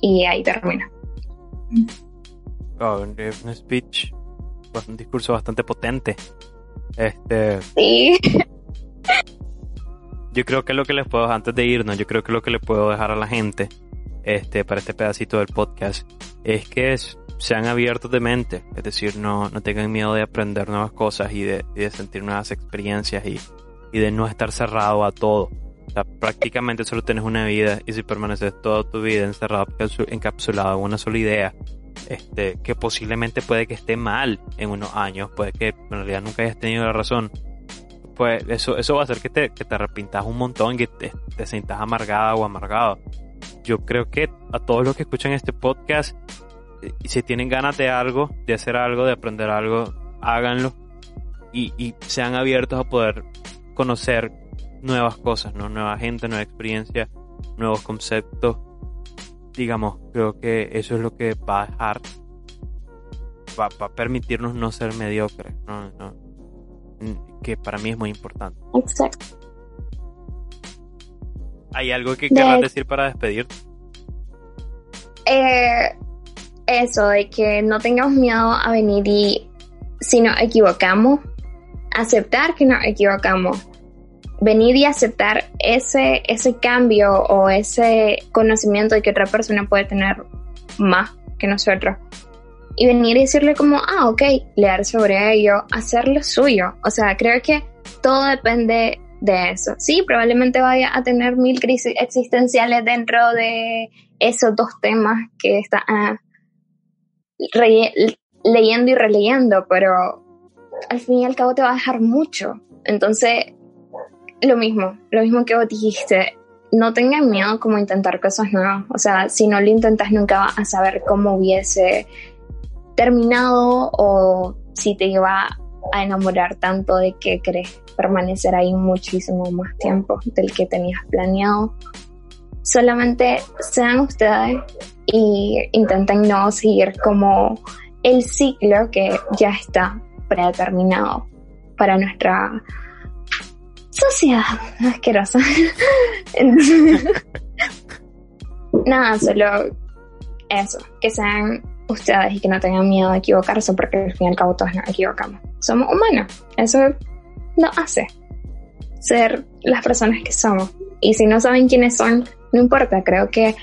Y ahí termina. Oh, un speech un discurso bastante potente. Este. Sí. Yo creo que lo que les puedo, antes de irnos, yo creo que lo que le puedo dejar a la gente, este, para este pedacito del podcast, es que sean abiertos de mente, es decir, no, no tengan miedo de aprender nuevas cosas y de, de sentir nuevas experiencias y, y de no estar cerrado a todo. O sea, prácticamente solo tienes una vida y si permaneces toda tu vida encerrado, encapsulado en una sola idea, este, que posiblemente puede que esté mal en unos años, puede que en realidad nunca hayas tenido la razón, pues eso, eso va a hacer que te, que te arrepintas un montón, que te, te sientas amargada o amargado. Yo creo que a todos los que escuchan este podcast, eh, si tienen ganas de algo, de hacer algo, de aprender algo, háganlo y, y sean abiertos a poder conocer nuevas cosas, ¿no? Nueva gente, nueva experiencia, nuevos conceptos digamos, creo que eso es lo que va a dejar, va, a permitirnos no ser mediocres, que para mí es muy importante. Exacto. ¿Hay algo que quieras decir para despedirte? Eh, eso, de que no tengamos miedo a venir y si nos equivocamos, aceptar que nos equivocamos venir y aceptar ese, ese cambio o ese conocimiento de que otra persona puede tener más que nosotros. Y venir y decirle como, ah, ok, leer sobre ello, hacerlo suyo. O sea, creo que todo depende de eso. Sí, probablemente vaya a tener mil crisis existenciales dentro de esos dos temas que está ah, leyendo y releyendo, pero al fin y al cabo te va a dejar mucho. Entonces, lo mismo, lo mismo que vos dijiste, no tengan miedo como intentar cosas nuevas. O sea, si no lo intentas nunca vas a saber cómo hubiese terminado o si te iba a enamorar tanto de que crees permanecer ahí muchísimo más tiempo del que tenías planeado. Solamente sean ustedes y intenten no seguir como el ciclo que ya está predeterminado para nuestra sociedad asquerosa. <laughs> Nada, solo eso, que sean ustedes y que no tengan miedo de equivocarse porque al fin y al cabo todos nos equivocamos. Somos humanos, eso no hace ser las personas que somos. Y si no saben quiénes son, no importa, creo que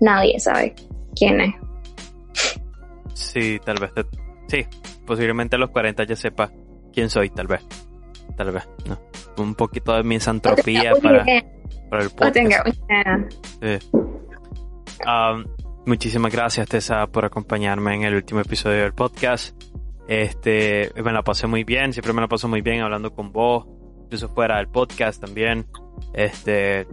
nadie sabe quién es. Sí, tal vez. Sí, posiblemente a los 40 ya sepa quién soy, tal vez. Tal vez, no un poquito de misantropía para, para el podcast. Um, muchísimas gracias, Tessa, por acompañarme en el último episodio del podcast. Este, me la pasé muy bien, siempre me la paso muy bien hablando con vos, incluso fuera del podcast también. Este,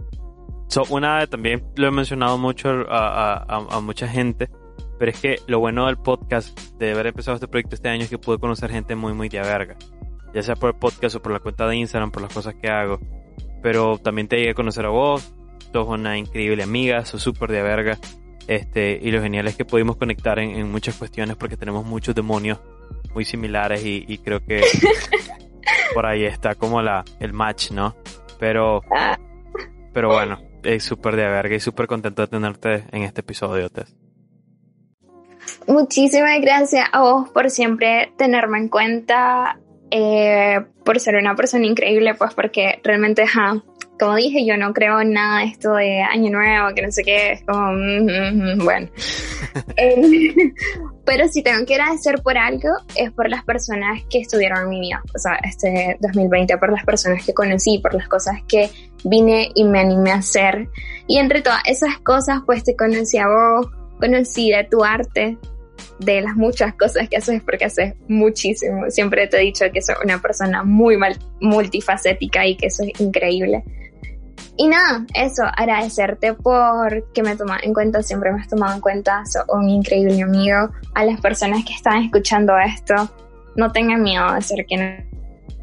so, una, también lo he mencionado mucho a, a, a, mucha gente, pero es que lo bueno del podcast, de haber empezado este proyecto este año, es que pude conocer gente muy, muy de verga ya sea por el podcast o por la cuenta de Instagram, por las cosas que hago. Pero también te llegué a conocer a vos, sos una increíble amiga, sos súper de verga. Este, y lo genial es que pudimos conectar en, muchas cuestiones porque tenemos muchos demonios muy similares y, creo que <laughs> por ahí está como la, el match, ¿no? Pero, pero bueno, es súper de verga y súper contento de tenerte en este episodio, Tess. Muchísimas gracias a vos por siempre tenerme en cuenta, eh, por ser una persona increíble, pues porque realmente, ja, como dije, yo no creo en nada de esto de año nuevo, que no sé qué, es como, mm, mm, mm, bueno. <laughs> Eh, <laughs> pero si tengo que agradecer por algo, es por las personas que estuvieron en mi vida, o sea, este 2020, por las personas que conocí, por las cosas que vine y me animé a hacer. Y entre todas esas cosas, pues te conocí a vos, conocí de tu arte, de las muchas cosas que haces, porque haces muchísimo. Siempre te he dicho que soy una persona muy mal, multifacética y que eso es increíble. Y nada, eso, agradecerte por que me tomas en cuenta, siempre me has tomado en cuenta, sos un increíble amigo. A las personas que están escuchando esto, no tengan miedo de ser quienes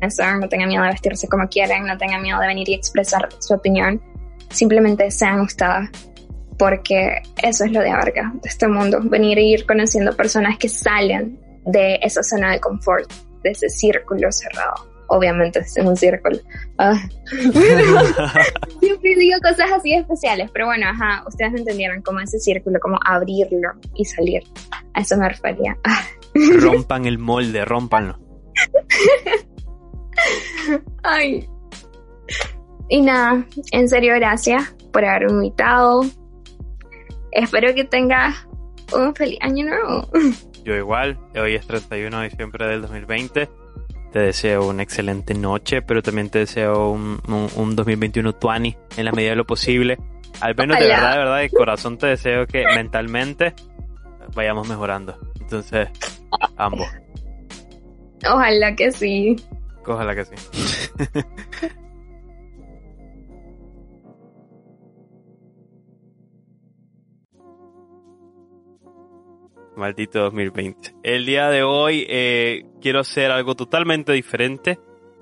son, no tengan miedo de vestirse como quieren, no tengan miedo de venir y expresar su opinión. Simplemente sean ustedes, porque eso es lo de abarca de este mundo, venir e ir conociendo personas que salen de esa zona de confort, de ese círculo cerrado obviamente es un círculo. Ah. <laughs> <laughs> siempre digo cosas así especiales, pero bueno, ajá, ustedes entendieron cómo ese círculo, cómo abrirlo y salir. A eso me refería. Ah. Rompan el molde, rompanlo. Ay. Y nada, en serio, gracias por haberme invitado. Espero que tengas un feliz año nuevo. <laughs> Yo igual, hoy es 31 de diciembre del 2020 te deseo una excelente noche, pero también te deseo un, un, 2021 tuani en la medida de lo posible. Al menos de verdad, de verdad, de corazón te deseo que mentalmente vayamos mejorando. Entonces, ambos. Ojalá que sí. Ojalá que sí. <laughs> Maldito 2020. El día de hoy eh, quiero hacer algo totalmente diferente.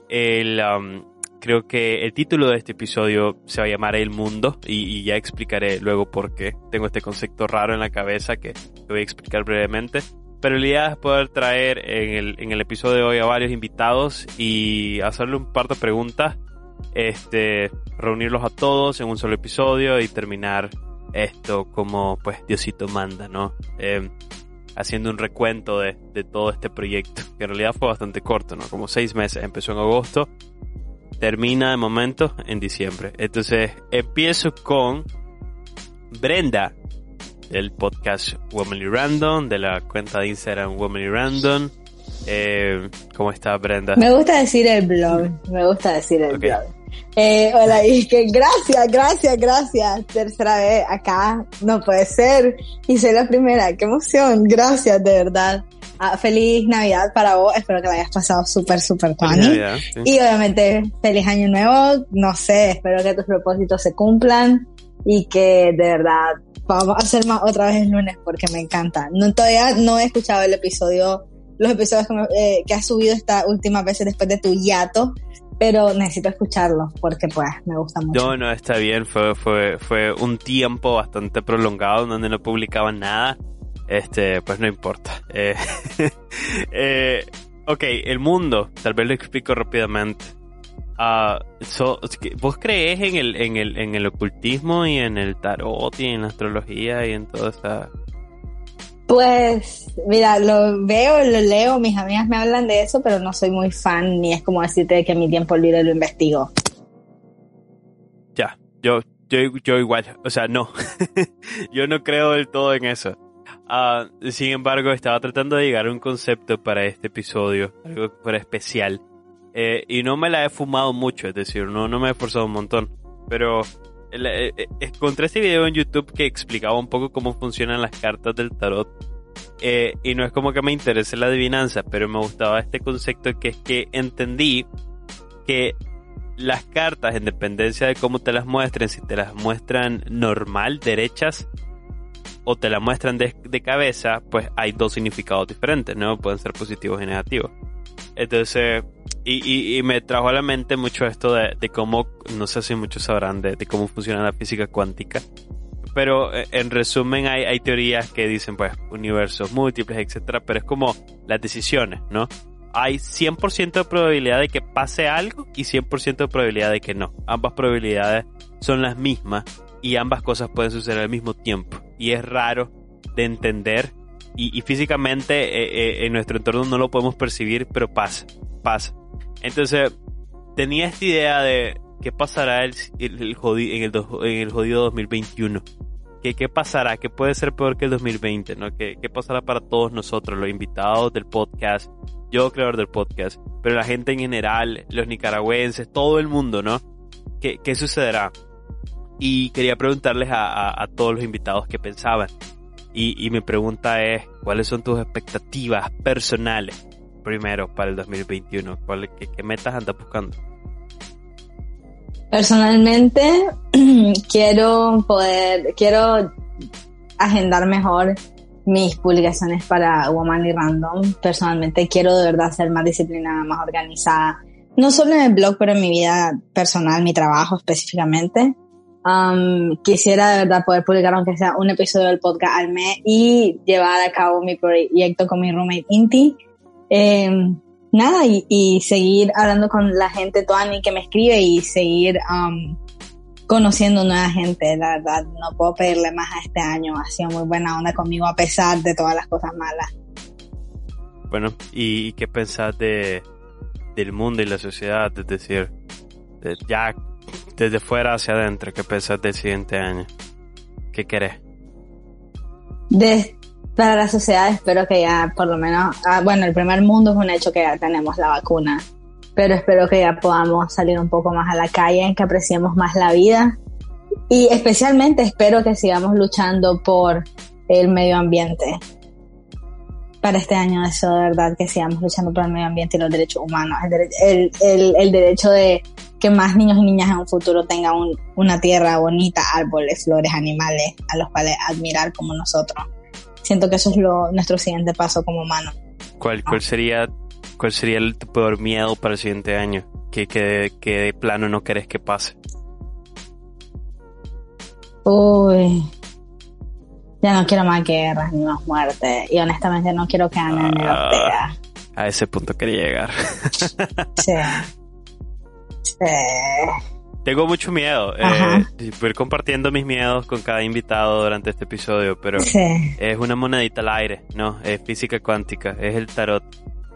El, um, creo que el título de este episodio se va a llamar El Mundo y, ya explicaré luego por qué. Tengo este concepto raro en la cabeza que voy a explicar brevemente. Pero la idea es poder traer en el, en el episodio de hoy a varios invitados y hacerle un par de preguntas. Este, reunirlos a todos en un solo episodio y terminar esto como pues Diosito manda, ¿no? Eh, haciendo un recuento de, todo este proyecto, que en realidad fue bastante corto, ¿no? Como seis meses, empezó en agosto, termina de momento en diciembre. Entonces, empiezo con Brenda, del podcast Womanly Random, de la cuenta de Instagram Womanly Random. Eh, ¿Cómo está Brenda? Me gusta decir el blog, me gusta decir el blog. Eh, hola, y que gracias, gracias, gracias. Tercera vez acá, no puede ser. Y soy la primera, qué emoción, gracias, de verdad. Ah, feliz Navidad para vos, espero que la hayas pasado súper, súper funny. Y obviamente, feliz año nuevo, no sé, espero que tus propósitos se cumplan y que de verdad vamos a hacer más otra vez el lunes porque me encanta. No, todavía no he escuchado el episodio, los episodios que, eh, que has subido esta última vez después de tu hiato, pero necesito escucharlo porque pues me gusta mucho. No, no, está bien, fue, fue, fue un tiempo bastante prolongado donde no publicaban nada, este, pues no importa. Eh, <laughs> eh, ok, el mundo, tal vez lo explico rápidamente. Uh, ¿Vos crees en el, en, el, en el ocultismo y en el tarot y en la astrología y en toda esa pues, mira, lo veo, lo leo, mis amigas me hablan de eso, pero no soy muy fan, ni es como decirte que mi tiempo libre lo investigo. Ya, yo, yo, yo igual, o sea, no, <laughs> yo no creo del todo en eso. Ah, sin embargo, estaba tratando de llegar a un concepto para este episodio, algo para especial, eh, y no me la he fumado mucho, es decir, no, no me he esforzado un montón, pero eh, eh, encontré este video en YouTube que explicaba un poco cómo funcionan las cartas del tarot. Eh, y no es como que me interese la adivinanza, pero me gustaba este concepto que es que entendí que las cartas, en dependencia de cómo te las muestren, si te las muestran normal, derechas, o te las muestran de, de cabeza, pues hay dos significados diferentes, ¿no? Pueden ser positivos y negativos. Entonces, y, y, me trajo a la mente mucho esto de, de cómo, no sé si muchos sabrán de, de, cómo funciona la física cuántica, pero eh, en resumen hay, hay teorías que dicen pues universos múltiples, etcétera, pero es como las decisiones, ¿no? Hay 100% de probabilidad de que pase algo y 100% de probabilidad de que no. Ambas probabilidades son las mismas y ambas cosas pueden suceder al mismo tiempo. Y es raro de entender y, físicamente eh, eh, en nuestro entorno no lo podemos percibir, pero pasa, pasa. Entonces, tenía esta idea de qué pasará el, el, jodido, en, el en el jodido 2021. ¿Qué, ¿Qué pasará? ¿Qué puede ser peor que el 2020? ¿no? ¿Qué, ¿Qué pasará para todos nosotros, los invitados del podcast, yo creador del podcast, pero la gente en general, los nicaragüenses, todo el mundo, ¿no? ¿Qué, qué sucederá? Y quería preguntarles a, a, todos los invitados qué pensaban. Y, y mi pregunta es, ¿cuáles son tus expectativas personales primero para el 2021? ¿Cuál, qué, metas andas buscando? Personalmente, <clears throat> quiero poder, quiero agendar mejor mis publicaciones para Woman y Random. Personalmente quiero de verdad ser más disciplinada, más organizada. No solo en el blog, pero en mi vida personal, mi trabajo específicamente. Quisiera de verdad poder publicar aunque sea un episodio del podcast al mes y llevar a cabo mi proyecto con mi roommate Inti. Eh, nada, y, seguir hablando con la gente Tuani que me escribe y seguir um, conociendo nueva gente, la verdad. No puedo pedirle más a este año. Ha sido muy buena onda conmigo a pesar de todas las cosas malas. Bueno, ¿y qué pensás de, del mundo y la sociedad? Es decir, ya desde fuera hacia adentro, ¿qué pensás del siguiente año? ¿Qué querés? De, para la sociedad espero que ya por lo menos, ah, bueno, el primer mundo es un hecho que ya tenemos la vacuna, pero espero que ya podamos salir un poco más a la calle, que apreciemos más la vida. Y especialmente espero que sigamos luchando por el medio ambiente. Para este año eso de verdad que sigamos luchando por el medio ambiente y los derechos humanos, el, el, el, derecho de que más niños y niñas en un futuro tengan una tierra bonita, árboles, flores, animales a los cuales admirar como nosotros siento que eso es lo, nuestro siguiente paso como humano. ¿Cuál, cuál sería cuál sería el, tu peor miedo para el siguiente año? ¿Qué, qué, qué de plano no querés que pase? Uy, ya no quiero más guerras ni más muertes. Y honestamente no quiero que Ana me ah, A ese punto quería llegar. sí. <laughs> Sí. Tengo mucho miedo. Eh, ir compartiendo mis miedos con cada invitado durante este episodio, pero es una monedita al aire, ¿no? Es física cuántica, es el tarot.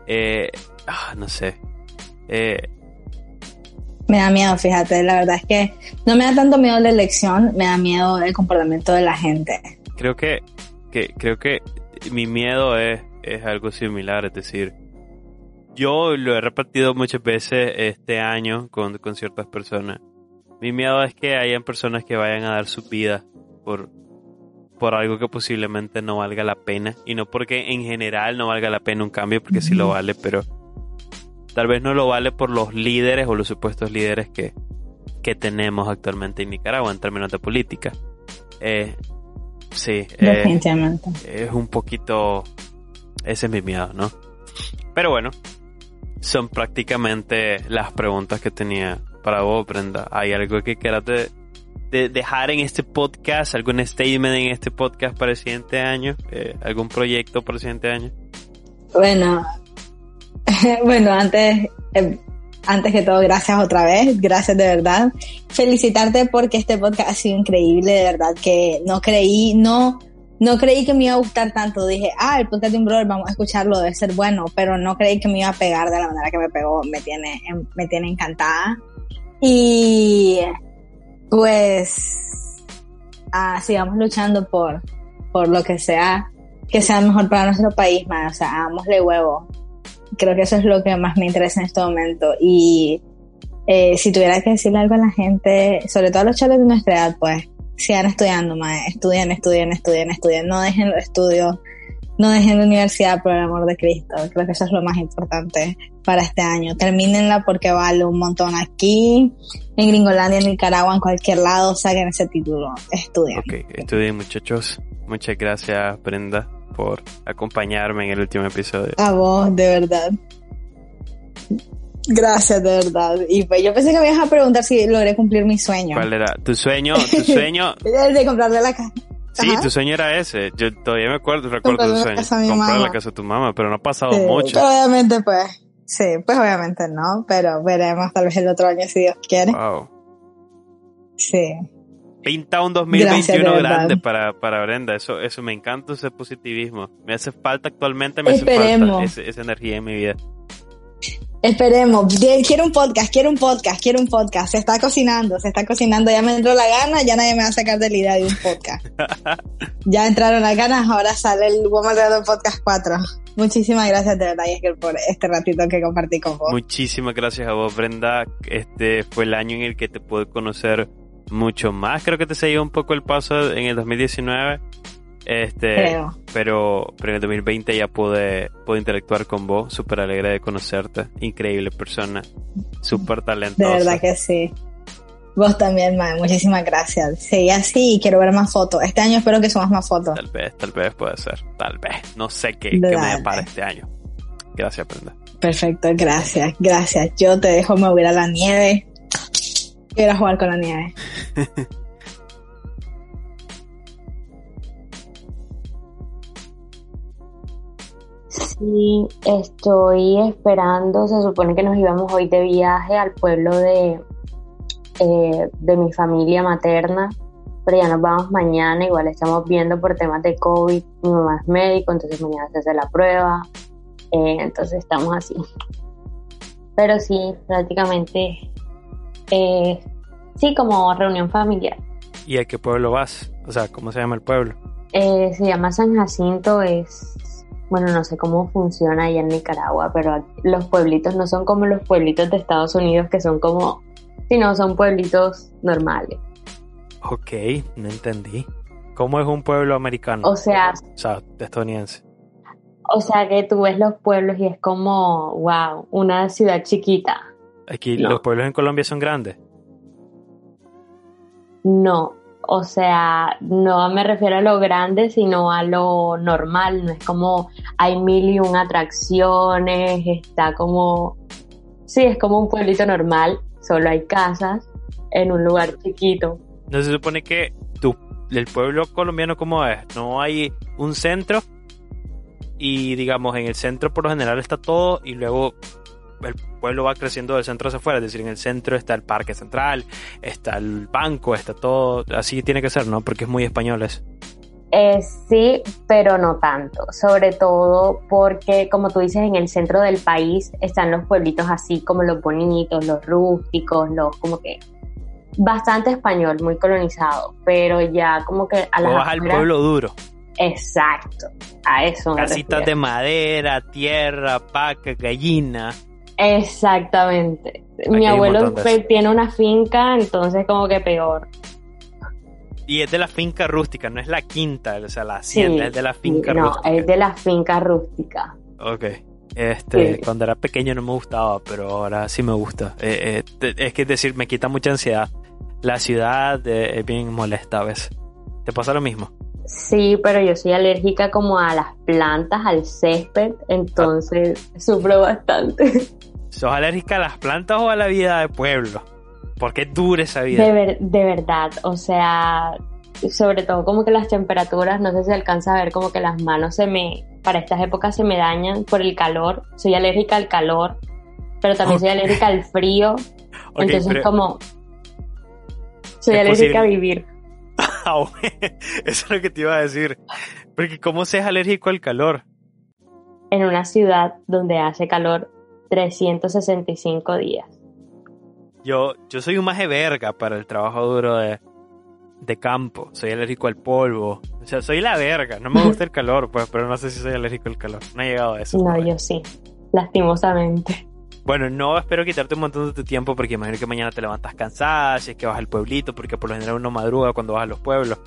Eh, ah, no sé. Eh, me da miedo, fíjate, la verdad es que no me da tanto miedo la elección, me da miedo el comportamiento de la gente. Creo que, que creo que mi miedo es, es algo similar, es decir, yo lo he repartido muchas veces este año con, con ciertas personas mi miedo es que hayan personas que vayan a dar su vida por, por algo que posiblemente no valga la pena. Y no porque en general no valga la pena un cambio, porque sí lo vale, pero tal vez no lo vale por los líderes o los supuestos líderes que, que tenemos actualmente en Nicaragua en términos de política. Eh, sí, eh, es un poquito... Ese es mi miedo, ¿no? Pero bueno, son prácticamente las preguntas que tenía para vos, Brenda? ¿Hay algo que quieras de, dejar en este podcast? ¿Algún statement en este podcast para el siguiente año? Eh, ¿Algún proyecto para el siguiente año? Bueno, <laughs> bueno, antes, eh, antes que todo, gracias otra vez, gracias de verdad. Felicitarte porque este podcast ha sido increíble, de verdad que no creí, no, no creí que me iba a gustar tanto. Dije, ah, el podcast de un brother, vamos a escucharlo, debe ser bueno, pero no creí que me iba a pegar de la manera que me pegó. Me tiene, me tiene encantada. Y pues ah, sigamos luchando por, por lo que sea, que sea mejor para nuestro país, más, o sea, hagámosle huevo. Creo que eso es lo que más me interesa en este momento. Y eh, si tuviera que decirle algo a la gente, sobre todo a los chavos de nuestra edad, pues sigan estudiando, más, estudien, estudien, estudien, estudien, no dejen los estudios no dejen la universidad por el amor de Cristo. Creo que eso es lo más importante para este año. Termínenla porque vale un montón aquí, en Gringolandia, en Nicaragua, en cualquier lado, saquen ese título. Estudien. Ok, estudien muchachos. Muchas gracias Brenda por acompañarme en el último episodio. A vos, de verdad. Gracias, de verdad. Y pues yo pensé que me ibas a preguntar si logré cumplir mi sueño. ¿Cuál era? ¿Tu sueño? ¿Tu <laughs> sueño? el de comprarle la casa. Sí, tu sueño era ese. Yo todavía me acuerdo, recuerdo tu sueño. Comprar la casa de tu mamá, pero no ha pasado mucho. obviamente, pues. Sí, pues obviamente no, pero veremos tal vez el otro año si Dios quiere. Wow. Sí. pinta un 2021 grande para, para Brenda. Eso, eso me encanta ese positivismo. Me hace falta actualmente, me hace falta esa energía en mi vida. Esperemos. Quiero un podcast, quiero un podcast, quiero un podcast. Se está cocinando, se está cocinando. Ya me entró la gana, ya nadie me va a sacar de la idea de un podcast. <laughs> ya entraron las ganas, ahora sale el Woman Podcast 4. Muchísimas gracias de verdad, por este ratito que compartí con vos. Muchísimas gracias a vos, Brenda. Este fue el año en el que te pude conocer mucho más. Creo que te seguía un poco el paso en el 2019 este, pero, pero en el 2020 ya pude, pude interactuar con vos, súper alegre de conocerte, increíble persona, súper talentosa. De verdad que sí. Vos también, man, muchísimas gracias. Sí, así quiero ver más fotos. Este año espero que sumas más fotos. Tal vez, tal vez puede ser, tal vez. No sé qué, qué me depara este año. Gracias, Brenda. Perfecto, gracias, gracias. Yo te dejo, me voy a la nieve. Quiero jugar con la nieve. <laughs> Sí, estoy esperando, se supone que nos íbamos hoy de viaje al pueblo de, eh, de mi familia materna, pero ya nos vamos mañana, igual estamos viendo por temas de COVID, mi mamá es médico, entonces mañana se hace la prueba, eh, entonces estamos así. Pero sí, prácticamente, eh, sí, como reunión familiar. ¿Y a qué pueblo vas? O sea, ¿cómo se llama el pueblo? se llama San Jacinto, es bueno, no sé cómo funciona allá en Nicaragua, pero los pueblitos no son como los pueblitos de Estados Unidos que son como, sino son pueblitos normales. Ok, no entendí. ¿Cómo es un pueblo americano? O sea, o sea, estadounidense. O sea que tú ves los pueblos y es como, wow, una ciudad chiquita. Aquí los pueblos en Colombia son grandes. No, o sea, no me refiero a lo grande, sino a lo normal. No es como hay mil y un atracciones, está como. Sí, es como un pueblito normal, solo hay casas en un lugar chiquito. No se supone que el pueblo colombiano, ¿cómo es? No hay un centro y, digamos, en el centro por lo general está todo y luego el pueblo va creciendo del centro hacia afuera, es decir, en el centro está el parque central, está el banco, está todo, así tiene que ser, ¿no? Porque es muy español eso. Eh, sí, pero no tanto, sobre todo porque, como tú dices, en el centro del país están los pueblitos así como los bonitos, los rústicos, los como que bastante español, muy colonizado, pero ya como que a la... al pueblo duro. Exacto, a eso. Casitas de madera, tierra, paca, gallina. Exactamente. Mi abuelo tiene una finca, entonces como que peor. Y es de la finca rústica, no es la quinta, o sea, la hacienda es de la finca rústica. No, es de la finca rústica. Ok. Este, cuando era pequeño no me gustaba, pero ahora sí me gusta. Eh, eh, es que es decir, me quita mucha ansiedad. La ciudad eh, es bien molesta a veces. ¿Te pasa lo mismo? Sí, pero yo soy alérgica como a las plantas, al césped, entonces sufro bastante. <laughs> ¿Sos alérgica a las plantas o a la vida de pueblo? ¿Por qué dura esa vida? De, de verdad, o sea, sobre todo como que las temperaturas, no sé si alcanza a ver como que las manos se me, para estas épocas se me dañan por el calor. Soy alérgica al calor, pero también soy alérgica al frío. <laughs> entonces como, soy alérgica a vivir. <laughs> Ah, eso es lo que te iba a decir. Porque ¿cómo seas alérgico al calor? En una ciudad donde hace calor 365 días. Yo, yo soy un maje verga para el trabajo duro de, de campo. Soy alérgico al polvo. O sea, soy la verga. No me gusta el calor, pues, pero no sé si soy alérgico al calor. No he llegado a eso. No, yo sí. Lastimosamente. Bueno, no espero quitarte un montón de tu tiempo porque imagino que mañana te levantas cansada, si es que vas al pueblito, porque por lo general uno madruga cuando vas a los pueblos.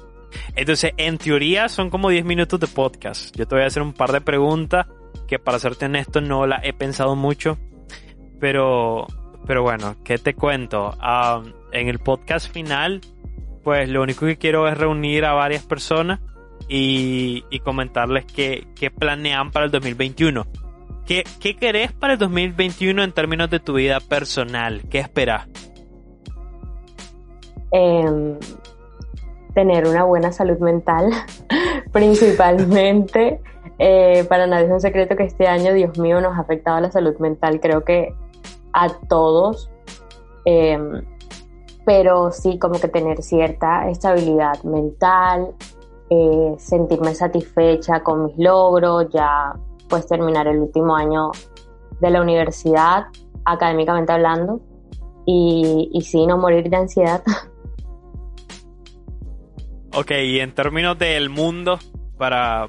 Entonces, en teoría son como 10 minutos de podcast. Yo te voy a hacer un par de preguntas que para serte honesto no la he pensado mucho. Pero, pero bueno, ¿qué te cuento? en el podcast final, pues lo único que quiero es reunir a varias personas y, y comentarles qué, qué, planean para el 2021. ¿Qué, ¿Qué querés para el 2021 en términos de tu vida personal? ¿Qué esperas? Em, tener una buena salud mental, <laughs> principalmente. Eh, para nadie es un secreto que este año, Dios mío, nos ha afectado la salud mental, creo que a todos. Em, pero sí como que tener cierta estabilidad mental, eh, sentirme satisfecha con mis logros, ya pues terminar el último año de la universidad, académicamente hablando, y, y sí, no morir de ansiedad. <laughs> Ok, y en términos del mundo, para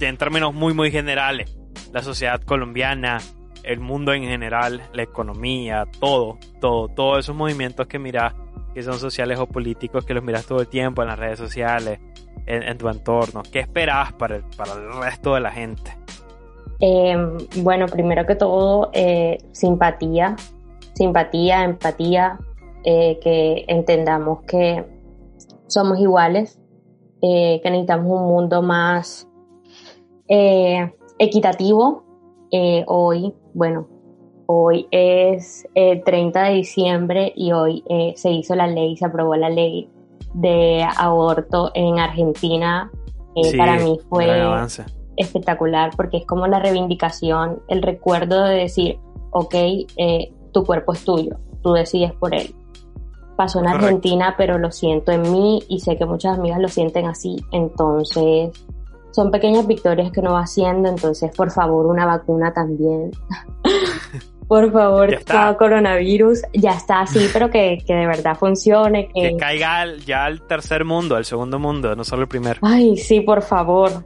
en términos muy, muy generales, la sociedad colombiana, el mundo en general, la economía, todo, todo, todos esos movimientos que miras, que son sociales o políticos, que los miras todo el tiempo en las redes sociales, en, tu entorno. ¿Qué esperas para el, para el resto de la gente? Em, bueno, primero que todo, eh, simpatía, simpatía, empatía, eh, que entendamos que somos iguales, eh, que necesitamos un mundo más equitativo. hoy, bueno, hoy es el 30 de diciembre y hoy se hizo la ley, se aprobó la ley de aborto en Argentina. para mí fue espectacular porque es como la reivindicación, el recuerdo de decir, ok, eh, tu cuerpo es tuyo, tú decides por él. Pasó en Argentina, pero lo siento en mí y sé que muchas amigas lo sienten así. Entonces, son pequeñas victorias que uno va haciendo. Entonces, por favor, una vacuna también. <laughs> por favor, cada coronavirus ya está así, <laughs> pero que, que de verdad funcione. Que... caiga ya al tercer mundo, al segundo mundo, no solo el primero. Ay, sí, por favor.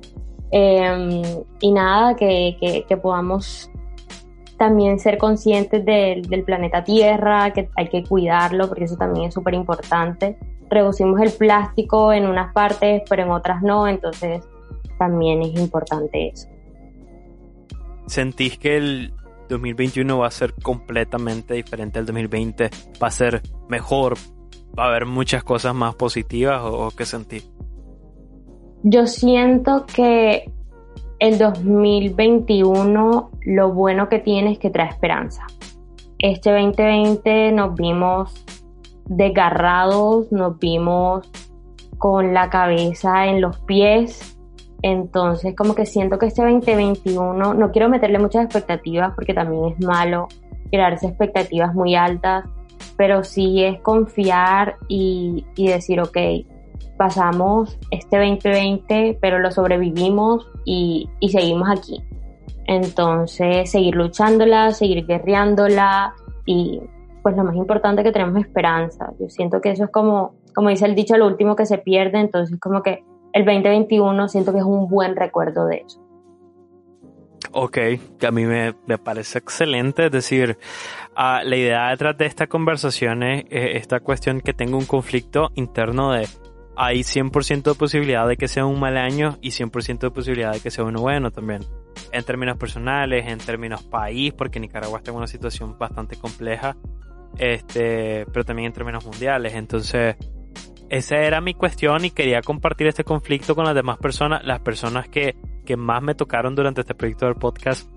Em, y nada, que, que, podamos también ser conscientes del planeta Tierra, que hay que cuidarlo porque eso también es súper importante. Reducimos el plástico en unas partes, pero en otras no, entonces también es importante eso. ¿Sentís que el 2021 va a ser completamente diferente al 2020? ¿Va a ser mejor? ¿Va a haber muchas cosas más positivas o, o qué sentís? Yo siento que el 2021 lo bueno que tiene es que trae esperanza. Este 2020 nos vimos desgarrados, nos vimos con la cabeza en los pies. Entonces como que siento que este 2021, no quiero meterle muchas expectativas porque también es malo crearse expectativas muy altas, pero sí es confiar y, y decir, ok, pasamos este 2020, pero lo sobrevivimos y, seguimos aquí. Entonces, seguir luchándola, seguir guerreándola y pues lo más importante que tenemos esperanza. Yo siento que eso es como, como dice el dicho, lo último que se pierde, entonces como que el 2021 siento que es un buen recuerdo de eso. Ok, a mí me, parece excelente, es decir, ah, la idea detrás de esta conversación es esta cuestión que tengo un conflicto interno de hay 100% de posibilidad de que sea un mal año y 100% de posibilidad de que sea uno bueno también. En términos personales, en términos país, porque Nicaragua está en una situación bastante compleja, este, pero también en términos mundiales. Entonces, esa era mi cuestión y quería compartir este conflicto con las demás personas, las personas que, que más me tocaron durante este proyecto del podcast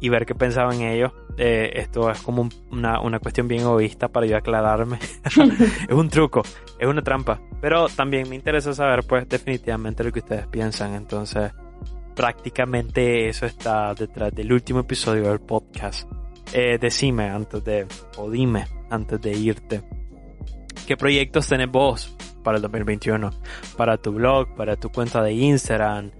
y ver qué pensaban ellos. Eh, esto es como una, una, cuestión bien egoísta para yo aclararme. <laughs> es un truco, es una trampa. Pero también me interesa saber, pues, definitivamente lo que ustedes piensan. Entonces, prácticamente eso está detrás del último episodio del podcast. Eh, decime antes de, o dime antes de irte, ¿qué proyectos tenés vos para el 2021? Para tu blog, para tu cuenta de Instagram,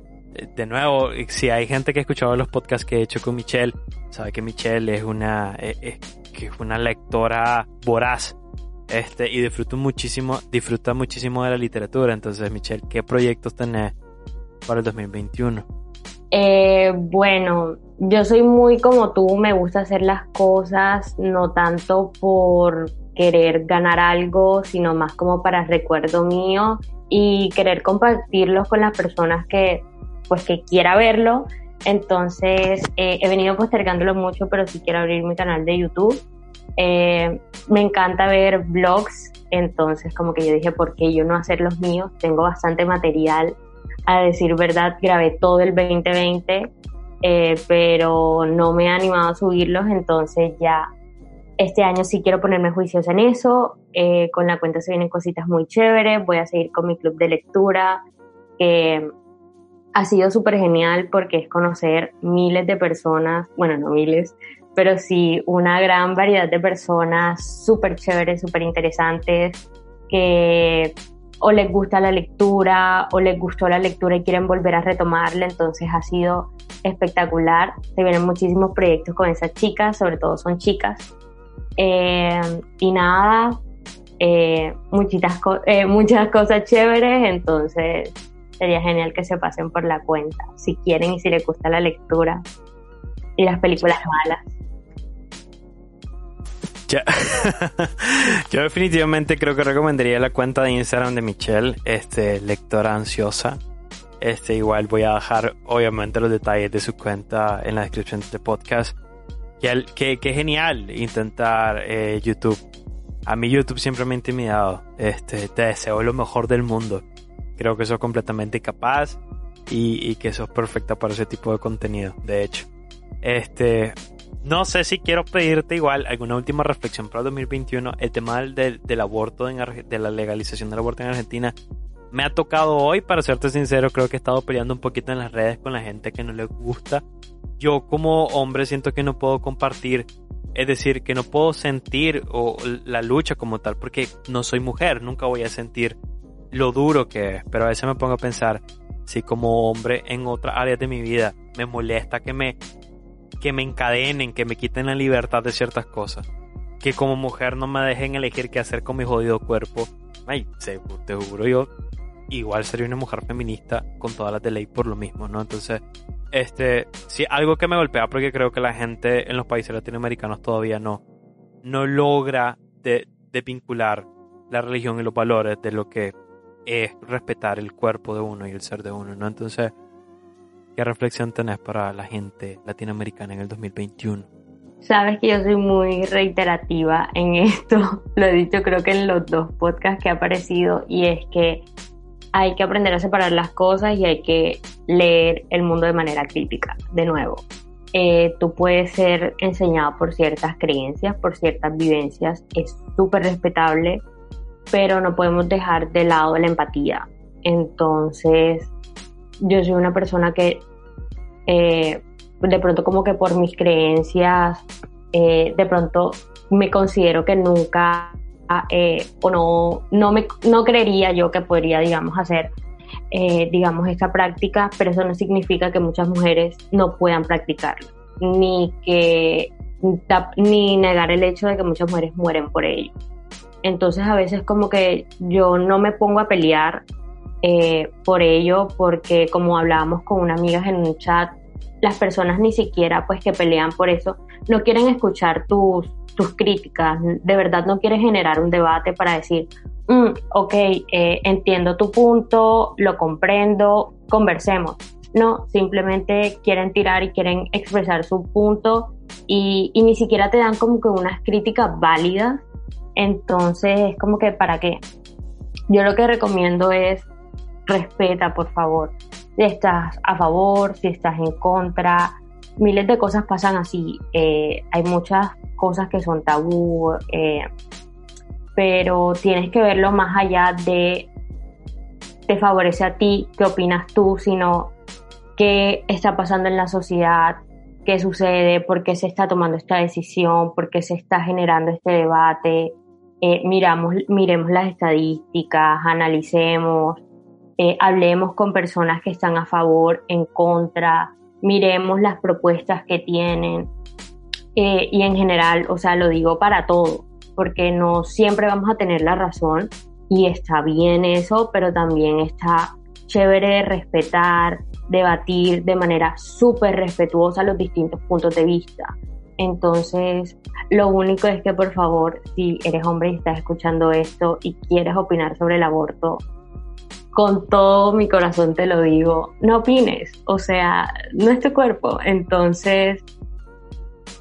de nuevo, si hay gente que ha escuchado los podcasts que he hecho con Michelle, sabe que Michelle es una, eh, eh, que es una lectora voraz. Este, y disfruta muchísimo, disfruta muchísimo de la literatura. Entonces, Michelle, ¿qué proyectos tenés para el 2021? Eh, bueno, yo soy muy como tú, me gusta hacer las cosas no tanto por querer ganar algo, sino más como para recuerdo mío y querer compartirlos con las personas que pues que quiera verlo. Entonces eh, he venido postergándolo mucho, pero sí quiero abrir mi canal de YouTube. Eh, me encanta ver vlogs, entonces como que yo dije, ¿por qué yo no hacer los míos? Tengo bastante material. A decir verdad, grabé todo el 2020, eh, pero no me he animado a subirlos, entonces ya este año sí quiero ponerme juiciosa en eso. con la cuenta se vienen cositas muy chéveres. Voy a seguir con mi club de lectura ha sido súper genial porque es conocer miles de personas, bueno, no miles, pero sí una gran variedad de personas súper chéveres, súper interesantes, que o les gusta la lectura o les gustó la lectura y quieren volver a retomarla, entonces ha sido espectacular. Se vienen muchísimos proyectos con esas chicas, sobre todo son chicas. Eh, y nada, eh, muchitas eh, muchas cosas chéveres, entonces sería genial que se pasen por la cuenta, si quieren y si les gusta la lectura y las películas malas. <laughs> Yo definitivamente creo que recomendaría la cuenta de Instagram de Michelle, este, lectora ansiosa. Este, igual voy a dejar obviamente los detalles de su cuenta en la descripción de este podcast. Que, que, genial intentar eh, YouTube. A mí YouTube siempre me ha intimidado. Este, te deseo lo mejor del mundo. Creo que sos completamente capaz y, y que sos perfecta para ese tipo de contenido, de hecho. Este, no sé si quiero pedirte igual alguna última reflexión para el 2021. El tema del, del aborto, en, de la legalización del aborto en Argentina, me ha tocado hoy, para serte sincero, creo que he estado peleando un poquito en las redes con la gente que no le gusta. Yo como hombre siento que no puedo compartir, es decir, que no puedo sentir o, la lucha como tal, porque no soy mujer, nunca voy a sentir lo duro que es, pero a veces me pongo a pensar, si como hombre en otras áreas de mi vida me molesta que me que me encadenen, que me quiten la libertad de ciertas cosas. Que como mujer no me dejen elegir qué hacer con mi jodido cuerpo. Ay, te juro yo, igual sería una mujer feminista con todas las de por lo mismo, ¿no? Entonces, este, sí, algo que me golpea porque creo que la gente en los países latinoamericanos todavía no, no logra de, de vincular la religión y los valores de lo que es respetar el cuerpo de uno y el ser de uno, ¿no? Entonces, ¿Qué reflexión tenés para la gente latinoamericana en el 2021? Sabes que yo soy muy reiterativa en esto, <laughs> lo he dicho creo que en los dos podcasts que ha aparecido y es que hay que aprender a separar las cosas y hay que leer el mundo de manera crítica, de nuevo. Eh, tú puedes ser enseñado por ciertas creencias, por ciertas vivencias, es súper respetable, pero no podemos dejar de lado la empatía. Entonces, yo soy una persona que eh, de pronto como que por mis creencias, eh, de pronto me considero que nunca eh, o no, no, me, no creería yo que podría, digamos, hacer, digamos, esta práctica, pero eso no significa que muchas mujeres no puedan practicarlo, ni que ni negar el hecho de que muchas mujeres mueren por ello. Entonces a veces como que yo no me pongo a pelear eh, por ello, porque como hablábamos con una amiga en un chat, las personas ni siquiera pues que pelean por eso no quieren escuchar tus, tus críticas, de verdad no quieren generar un debate para decir, mm, ok, eh, entiendo tu punto, lo comprendo, conversemos. No, simplemente quieren tirar y quieren expresar su punto y, y ni siquiera te dan como que unas críticas válidas. Entonces es como que, ¿para qué? Yo lo que recomiendo es respeta, por favor. Si estás a favor, si estás en contra, miles de cosas pasan así. Eh, hay muchas cosas que son tabú, eh, pero tienes que verlo más allá de te favorece a ti, qué opinas tú, sino qué está pasando en la sociedad, qué sucede, por qué se está tomando esta decisión, por qué se está generando este debate. Eh, miramos, miremos las estadísticas, analicemos, eh, hablemos con personas que están a favor, en contra, miremos las propuestas que tienen eh, y en general, o sea, lo digo para todo, porque no siempre vamos a tener la razón y está bien eso, pero también está chévere respetar, debatir de manera súper respetuosa los distintos puntos de vista. Entonces, lo único es que por favor, si eres hombre y estás escuchando esto y quieres opinar sobre el aborto, con todo mi corazón te lo digo, no opines, o sea, no es tu cuerpo. Entonces,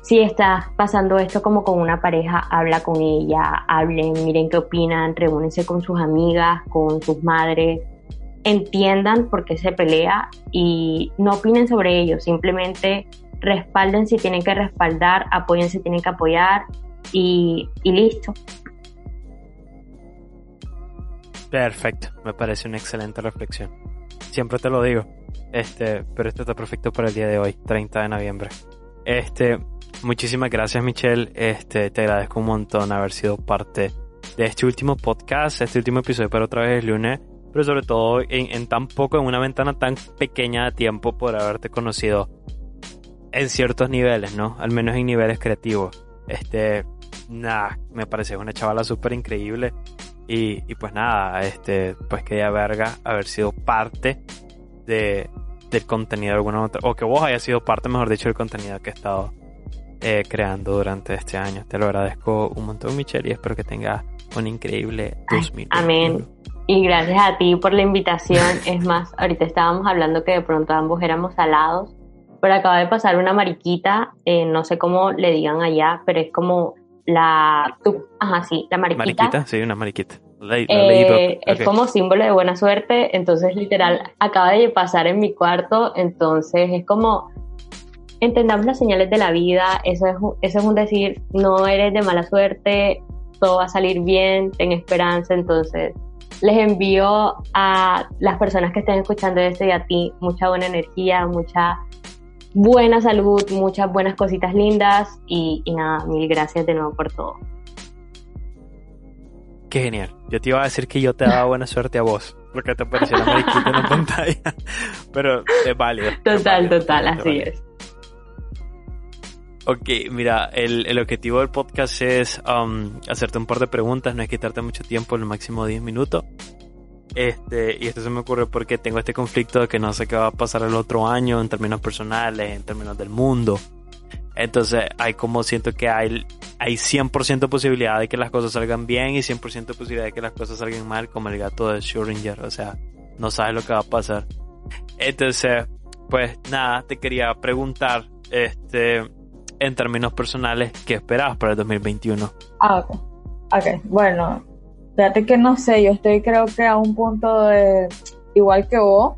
si estás pasando esto como con una pareja, habla con ella, hablen, miren qué opinan, reúnense con sus amigas, con sus madres, entiendan por qué se pelea y no opinen sobre ello, simplemente respalden si tienen que respaldar, apoyen si tienen que apoyar y, y listo. Perfecto, me parece una excelente reflexión. Siempre te lo digo, este, pero esto está perfecto para el día de hoy, 30 de noviembre. Este, muchísimas gracias Michelle. Este, te agradezco un montón haber sido parte de este último podcast, este último episodio para otra vez el lunes, pero sobre todo en, en tan poco, en una ventana tan pequeña de tiempo por haberte conocido en ciertos niveles, ¿no? Al menos en niveles creativos. Este, nada, me parece una chavala súper increíble. Y, y, pues nada, este, pues que ella verga haber sido parte de, del contenido de alguna otra, o que vos hayas sido parte, mejor dicho, del contenido que he estado eh, creando durante este año. Te lo agradezco un montón, Michelle, y espero que tengas un increíble 2000. Amén. Y gracias a ti por la invitación. es más, ahorita estábamos hablando que de pronto ambos éramos alados, pero acaba de pasar una mariquita, eh, no sé cómo le digan allá, pero es como la... ajá, sí, la mariquita. Mariquita, sí, una mariquita. Eh, es como símbolo de buena suerte, entonces literal acaba de pasar en mi cuarto, entonces es como entendamos las señales de la vida, eso es, eso es un decir, no eres de mala suerte, todo va a salir bien, ten esperanza, entonces les envío a las personas que estén escuchando esto y a ti mucha buena energía, mucha buena salud, muchas buenas cositas lindas y, y nada, mil gracias de nuevo por todo. Qué genial. Yo te iba a decir que yo te daba buena suerte a vos, porque te apareció la mariquita en la pantalla. <laughs> Pero es válido. Total, total, así es. Ok, mira, el, el, objetivo del podcast es um, hacerte un par de preguntas, no es quitarte mucho tiempo, el máximo 10 minutos. Este, y esto se me ocurre porque tengo este conflicto de que no sé qué va a pasar el otro año en términos personales, en términos del mundo. Entonces, hay como siento que hay, hay 100% posibilidad de que las cosas salgan bien y 100% posibilidad de que las cosas salgan mal, como el gato de Schrödinger. O sea, no sabes lo que va a pasar. Entonces, pues nada, te quería preguntar, este, en términos personales, ¿qué esperabas para el 2021? Ah, ok. Ok, bueno, Fíjate que no sé, yo estoy creo que a un punto de igual que vos,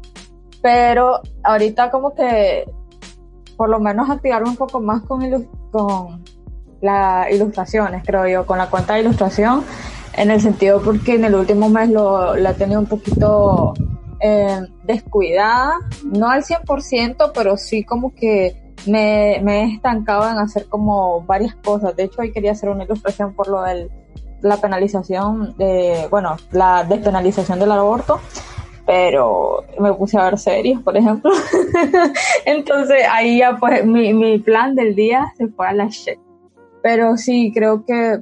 pero ahorita como que por lo menos activarme un poco más con, con las ilustraciones, creo yo, con la cuenta de ilustración, en el sentido porque en el último mes lo, la he tenido un poquito eh, descuidada, no al 100%, pero sí como que me, me he estancado en hacer como varias cosas. De hecho, hoy quería hacer una ilustración por lo del la penalización de, bueno, la despenalización del aborto, pero me puse a ver series, por ejemplo. <laughs> Entonces ahí ya pues mi, mi plan del día se fue a la shit. Pero sí, creo que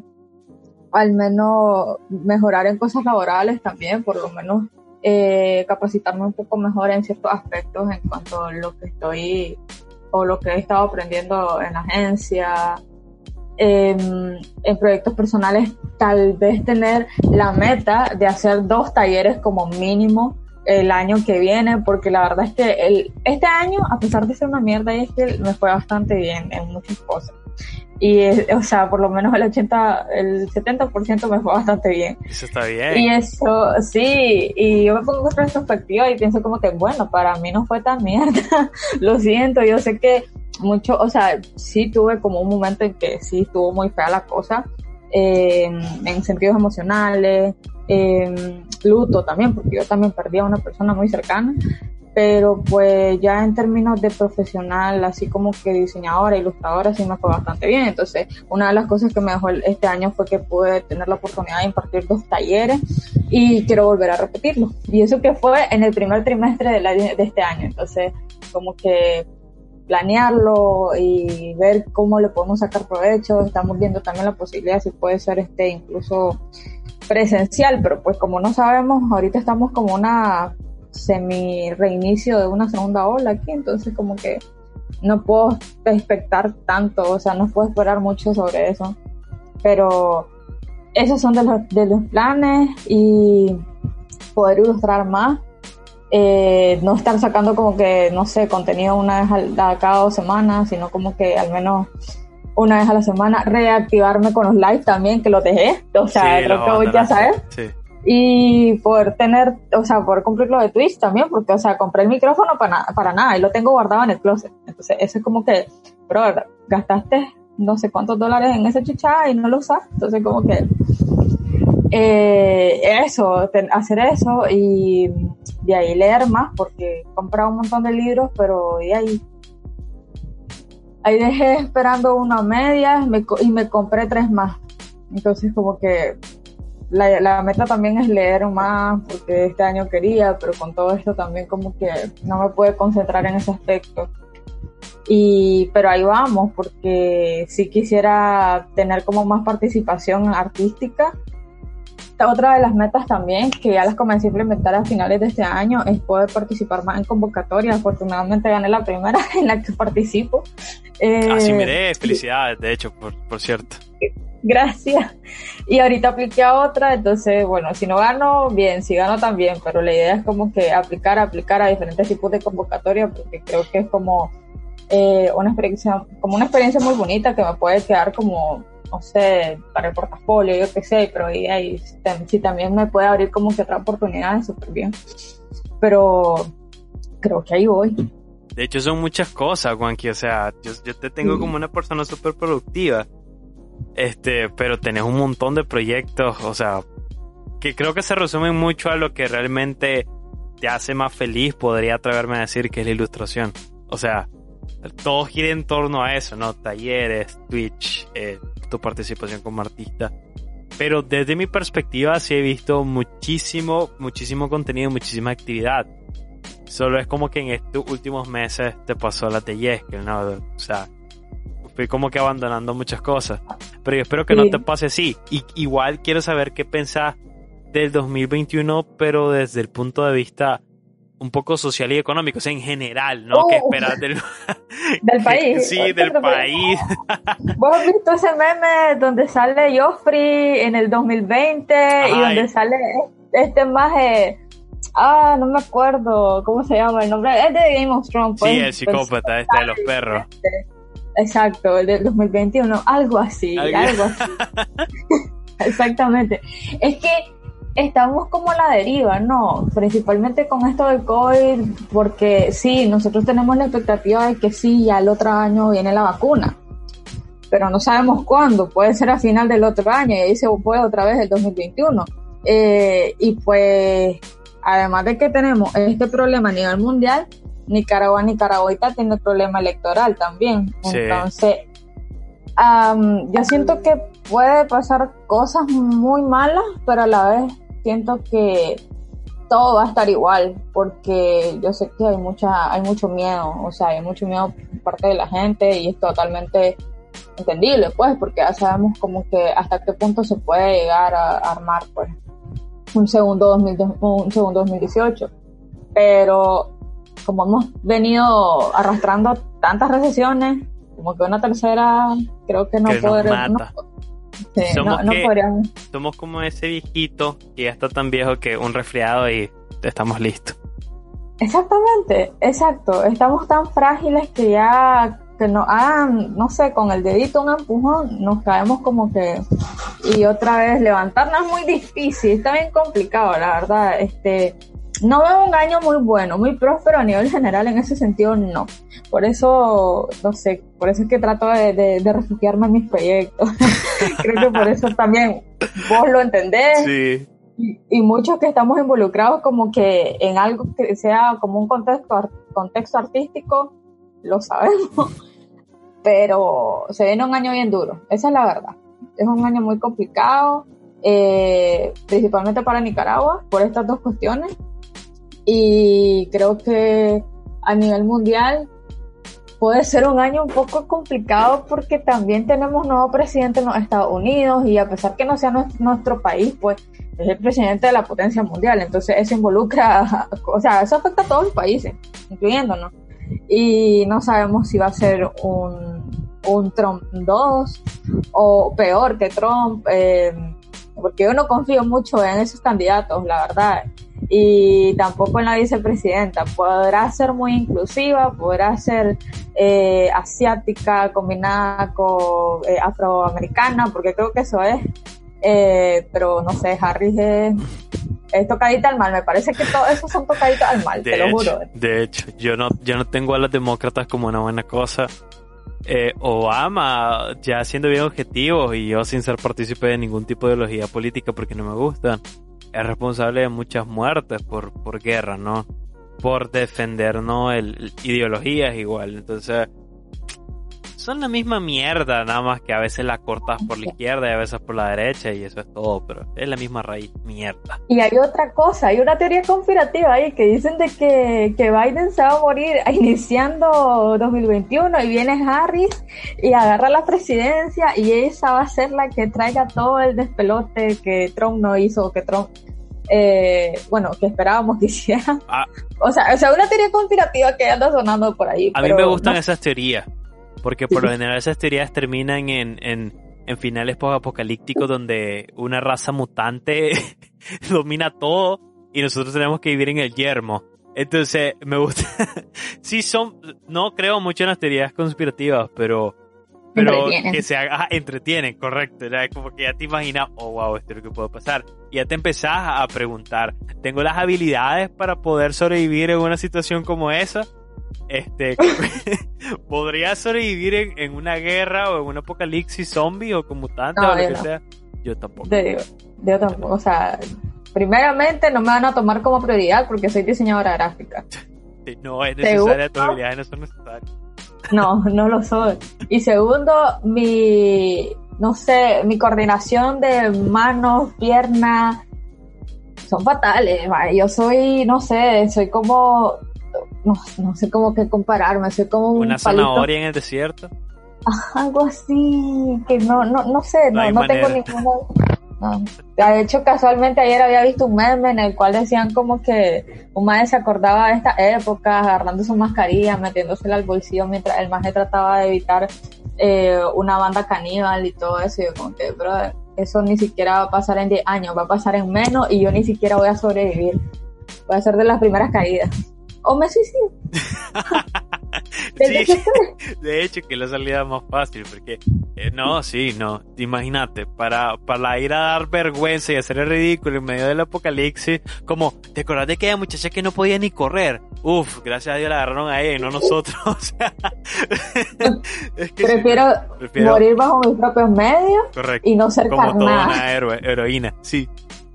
al menos mejorar en cosas laborales también, por lo menos eh, capacitarme un poco mejor en ciertos aspectos en cuanto a lo que estoy o lo que he estado aprendiendo en la agencia, en proyectos personales tal vez tener la meta de hacer dos talleres como mínimo el año que viene, porque la verdad es que el, este año, a pesar de ser una mierda, es que me fue bastante bien en muchas cosas. Y, o sea, por lo menos el 80, el 70% me fue bastante bien. Eso está bien. Y eso, sí, y yo me pongo en retrospectiva y pienso como que, bueno, para mí no fue tan mierda. <laughs> lo siento, yo sé que mucho, o sea, sí tuve como un momento en que sí estuvo muy fea la cosa, eh, en sentidos emocionales, eh, luto también, porque yo también perdí a una persona muy cercana, pero pues ya en términos de profesional, así como que diseñadora, ilustradora, sí me fue bastante bien. Entonces, una de las cosas que me dejó este año fue que pude tener la oportunidad de impartir dos talleres y quiero volver a repetirlo. Y eso que fue en el primer trimestre de, de este año. Entonces, como que planearlo y ver cómo le podemos sacar provecho. Estamos viendo también la posibilidad si puede ser este incluso presencial, pero pues como no sabemos, ahorita estamos como una semi reinicio de una segunda ola aquí, entonces como que no puedo expectar tanto, o sea, no puedo esperar mucho sobre eso. Pero esos son de los, de los planes y poder ilustrar más eh, no estar sacando como que, no sé, contenido una vez a, cada dos semanas, sino como que al menos una vez a la semana, reactivarme con los lives también, que los dejé, o sea, creo que voy a saber. Y poder tener, o sea, poder cumplir lo de Twitch también, porque, o sea, compré el micrófono para, para nada y lo tengo guardado en el closet. Entonces, eso es como que, bro, gastaste no sé cuántos dólares en ese chicha y no lo usas. Entonces, como que, eh, eso, hacer eso y de ahí leer más, porque he comprado un montón de libros, pero de ahí ahí dejé esperando una media y me compré tres más. Entonces como que la, la, meta también es leer más porque este año quería, pero con todo esto también como que no me pude concentrar en ese aspecto. Y, pero ahí vamos, porque sí quisiera tener como más participación artística. Otra de las metas también, que ya las comencé a implementar a finales de este año, es poder participar más en convocatorias. Afortunadamente gané la primera <laughs> en la que participo. Así eh, miré, felicidades, de hecho, por, por cierto. Gracias. Y ahorita apliqué a otra, entonces, bueno, si no gano, bien, si gano también, pero la idea es como que aplicar, aplicar a diferentes tipos de convocatorias, porque creo que es como eh, una experiencia, como una experiencia muy bonita que me puede quedar como, no sé, para el portafolio, yo qué sé, pero ahí, si también me puede abrir como que otra oportunidad, súper bien. Pero creo que ahí voy. De hecho, son muchas cosas, Juanqui. O sea, yo, te tengo como una persona súper productiva. Este, pero tenés un montón de proyectos, o sea, que creo que se resumen mucho a lo que realmente te hace más feliz, podría atreverme a decir que es la ilustración. O sea, todo gira en torno a eso, ¿no? Talleres, Twitch, eh, tu participación como artista. Pero desde mi perspectiva sí he visto muchísimo, muchísimo contenido, muchísima actividad. Solo es como que en estos últimos meses te pasó la que ¿no? O sea, fui como que abandonando muchas cosas. Pero yo espero que no te pase así. Y igual quiero saber qué pensás del 2021, pero desde el punto de vista un poco social y económico, o sea, en general, ¿no? ¿Qué esperas del, <laughs> del <laughs> país? sí, del país. <laughs> ¿Vos has visto ese meme donde sale Joffrey en el 2020 y donde sale este maje, ah, no me acuerdo, ¿cómo se llama el nombre? Es de Game of Thrones. Pues, sí, el psicópata este de los perros. Exacto, el del 2021, algo así, algo así. Exactamente. Es que estamos como a la deriva, ¿no? Principalmente con esto del COVID, porque sí, nosotros tenemos la expectativa de que sí, ya el otro año viene la vacuna, pero no sabemos cuándo, puede ser a final del otro año y ahí se puede otra vez el 2021. Eh, y pues, además de que tenemos este problema a nivel mundial, Nicaragua, Nicaragüita tiene problema electoral también. Entonces, yo siento que puede pasar cosas muy malas, pero a la vez siento que todo va a estar igual, porque yo sé que hay mucha, hay mucho miedo, o sea, hay mucho miedo por parte de la gente y es totalmente entendible, pues, porque ya sabemos como que hasta qué punto se puede llegar a, armar, pues, un segundo, un segundo 2018. Pero como hemos venido arrastrando tantas recesiones, como que una tercera creo que no podremos somos, como ese viejito que ya está tan viejo que un resfriado y estamos listos. Exactamente, exacto. Estamos tan frágiles que ya que nos hagan, no sé, con el dedito un empujón, nos caemos como que y otra vez levantarnos es muy difícil, está bien complicado, la verdad. Este, no veo un año muy bueno, muy próspero a nivel general en ese sentido, no. Por eso, no sé, por eso es que trato de, refugiarme en mis proyectos. <laughs> Creo que por eso también vos lo entendés. Sí. Y, muchos que estamos involucrados como que en algo que sea como un contexto, contexto artístico, lo sabemos. <laughs> Pero se viene un año bien duro, esa es la verdad. Es un año muy complicado, eh, principalmente para Nicaragua, por estas dos cuestiones y creo que a nivel mundial puede ser un año un poco complicado porque también tenemos nuevo presidente en los Estados Unidos y a pesar que no sea nuestro, país, pues es el presidente de la potencia mundial, entonces eso involucra, <laughs> o sea, eso afecta a todos los países, incluyéndonos. Y no sabemos si va a ser un, un Trump 2 o peor que Trump, eh, porque yo no confío mucho en esos candidatos, la verdad y tampoco en la vicepresidenta. Podrá ser muy inclusiva, podrá ser eh, asiática combinada con eh, afroamericana, porque creo que eso es. Eh, pero no sé, Harris es, tocadita al mal. Me parece que todo eso son tocaditas al mal, te lo juro. De hecho, yo no, yo no tengo a los demócratas como una buena cosa. Obama, ya siendo bien objetivo y yo sin ser partícipe de ningún tipo de ideología política porque no me gustan es responsable de muchas muertes por, por guerra, ¿no? Por defender, ¿no? El, ideologías igual. Entonces, son la misma mierda, nada más que a veces la cortas por la izquierda y a veces por la derecha y eso es todo, pero es la misma raíz, mierda. Y hay otra cosa, hay una teoría conspirativa ahí que dicen de que, que Biden se va a morir <laughs> iniciando 2021 y viene Harris y agarra la presidencia y esa va a ser la que traiga todo el despelote que Trump no hizo, que Trump eh, bueno, que esperábamos que <laughs> hiciera. Ah. O sea, o sea, una teoría conspirativa que anda sonando por ahí. A mí me gustan esas teorías, porque por lo general esas teorías terminan en, en, en finales post-apocalípticos donde una raza mutante <laughs> domina todo y nosotros tenemos que vivir en el yermo. Entonces, me gusta. <laughs> sí, son. No creo mucho en las teorías conspirativas, pero. Pero que se haga. entretienen, correcto. Como que ya te imaginas, oh, wow, esto es lo que puede pasar. Y ya te empezás a preguntar: ¿tengo las habilidades para poder sobrevivir en una situación como esa? Este, <laughs> ¿podría sobrevivir en, en, una guerra o en un apocalipsis zombie o con mutantes o lo que no. sea? Yo tampoco. De, yo tampoco. O sea, primeramente no me van a tomar como prioridad porque soy diseñadora gráfica. <laughs> No es necesaria, tus habilidades no son necesarias. No, no lo soy. Y segundo, mi, no sé, mi coordinación de manos, piernas, son fatales. Yo soy, no sé, soy como, no, no sé cómo que compararme, soy como un Una palito. zanahoria en el desierto. Algo así, que no, no, no sé, No no, tengo ninguna. no. De hecho, casualmente ayer había visto un meme en el cual decían como que un maestro se acordaba de esta época, agarrando su mascarilla, metiéndosela al bolsillo mientras el maestro trataba de evitar eh, una banda caníbal y todo eso. Y yo como que, brother, eso ni siquiera va a pasar en 10 años, va a pasar en menos y yo ni siquiera voy a sobrevivir. Voy a ser de las primeras caídas. O me suicido. <laughs> De hecho, que la salida más fácil, porque eh, no, sí, no. Imagínate, para, para ir a dar vergüenza y hacer el ridículo en medio del apocalipsis, como, ¿te acordás de aquella muchacha que no podía ni correr? Uf, gracias a Dios la agarraron a ella y no nosotros. <laughs> O sea, es que Prefiero, prefiero- morir bajo mis propios medios correcto, y no ser como toda una héroe, heroína, sí,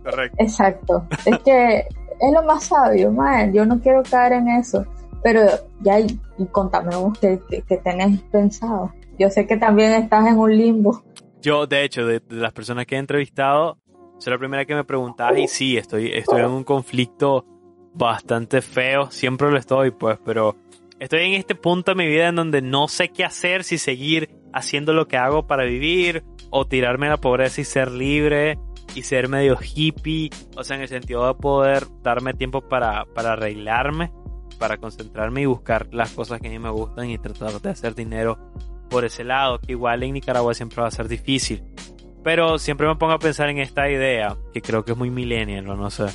correcto. Exacto. Es que es lo más sabio, man. Yo no quiero caer en eso. Pero ya, y, contame vos qué, qué- qué tenés pensado. Yo sé que también estás en un limbo. Yo, de hecho, de, de las personas que he entrevistado, soy la primera que me preguntaba y sí, estoy, estoy en un conflicto bastante feo, siempre lo estoy, pues, pero estoy en este punto de mi vida en donde no sé qué hacer, si seguir haciendo lo que hago para vivir o tirarme a la pobreza y ser libre y ser medio hippie, o sea, en el sentido de poder darme tiempo para, para arreglarme, para concentrarme y buscar las cosas que a mí me gustan y tratar de hacer dinero por ese lado, que igual en Nicaragua siempre va a ser difícil. Pero siempre me pongo a pensar en esta idea, que creo que es muy millennial, o no sé.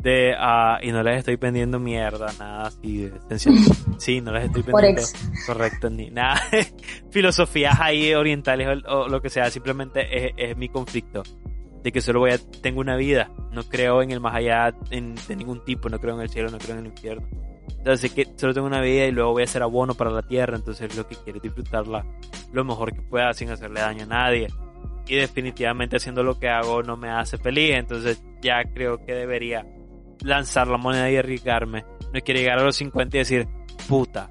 De, ah, y no les estoy vendiendo mierda, nada así. <laughs> Sí, no les estoy vendiendo, correcto, ni nada. <laughs> Filosofías ahí orientales o, o lo que sea, simplemente es, es mi conflicto. De que solo voy a, tengo una vida, no creo en el más allá en- de ningún tipo, no creo en el cielo, no creo en el infierno. Entonces que solo tengo una vida y luego voy a ser abono para la tierra, entonces lo que quiero es disfrutarla lo mejor que pueda sin hacerle daño a nadie. Y definitivamente haciendo lo que hago no me hace feliz, entonces ya creo que debería lanzar la moneda y arriesgarme. No quiero llegar a los 50 y decir, puta,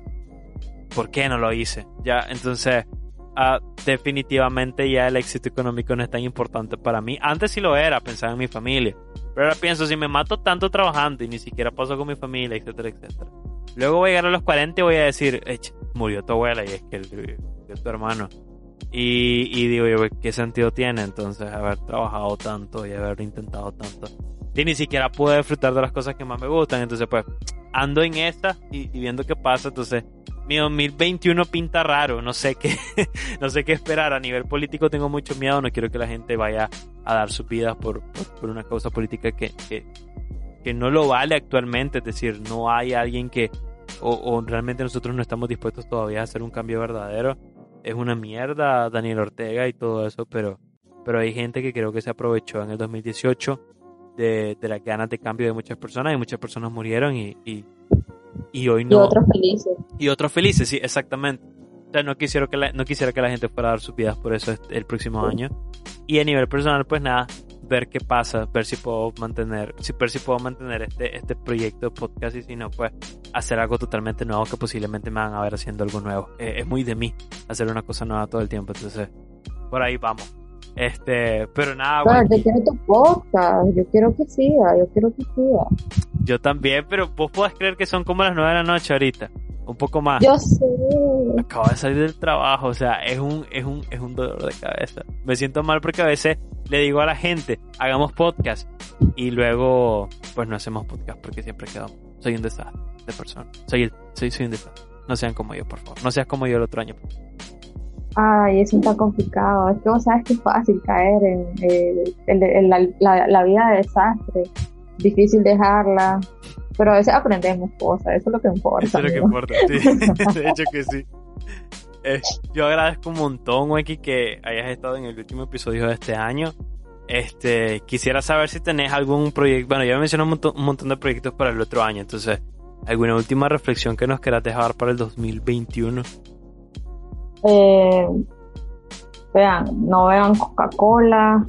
¿por qué no lo hice? Ya, entonces, ah, definitivamente ya el éxito económico no es tan importante para mí. Antes sí lo era, pensaba en mi familia. Pero ahora pienso, si me mato tanto trabajando y ni siquiera paso con mi familia, etcétera, etcétera. Luego voy a llegar a los 40 y voy a decir, "Ech, murió tu abuela y es que el, tu hermano. Y, y digo ¿qué sentido tiene entonces haber trabajado tanto y haber intentado tanto? Y ni siquiera puedo disfrutar de las cosas que más me gustan. Entonces, pues, ando en esta y, y viendo qué pasa. Entonces, mi 2021 pinta raro. No sé qué, <laughs> no sé qué esperar. A nivel político tengo mucho miedo. No quiero que la gente vaya a dar sus vidas por, por, por una causa política que, que, que no lo vale actualmente. Es decir, no hay alguien que, o, o realmente nosotros no estamos dispuestos todavía a hacer un cambio verdadero. Es una mierda Daniel Ortega y todo eso, pero, pero hay gente que creo que se aprovechó en el 2018 de, de las ganas de cambio de muchas personas y muchas personas murieron y, y, y hoy Y no. otros felices. Y otros felices, sí, exactamente. O sea, no quisiera que la, no quisiera que la gente fuera a dar sus vidas por eso este- el próximo año. Y a nivel personal, pues nada, ver qué pasa, ver si puedo mantener, si, ver si puedo mantener este, este proyecto de podcast y si no, pues hacer algo totalmente nuevo que posiblemente me van a ver haciendo algo nuevo. Eh, es muy de mí hacer una cosa nueva todo el tiempo. Entonces, por ahí vamos. Este, pero nada, bueno, yo quiero tu podcast, yo quiero que siga, yo quiero que siga. yo también, pero vos podés creer que son como las 9 de la noche ahorita. Un poco más. Yo sé. Acabo de salir del trabajo, o sea, es un, es un, es un dolor de cabeza. Me siento mal porque a veces le digo a la gente, hagamos podcast. Y luego, pues no hacemos podcast porque siempre quedamos. Soy un desastre de persona. Soy, el, soy, soy un desastre. No sean como yo, por favor. No seas como yo el otro año. Ay, eso está complicado. Es que vos sabes que es fácil caer en, eh, en- en la, la- la vida de desastre. Difícil dejarla. Pero a veces aprendemos cosas, eso es lo que importa. Eso es lo que importa. sí. <laughs> <laughs> De hecho que sí. Eh, yo agradezco un montón, Weki, que hayas estado en el último episodio de este año. Este, quisiera saber si tenés algún proyecto. Bueno, ya me mencioné un montón, un montón de proyectos para el otro año. Entonces, ¿alguna última reflexión que nos quieras dejar para el 2021? Eh, vean, no beban Coca-Cola,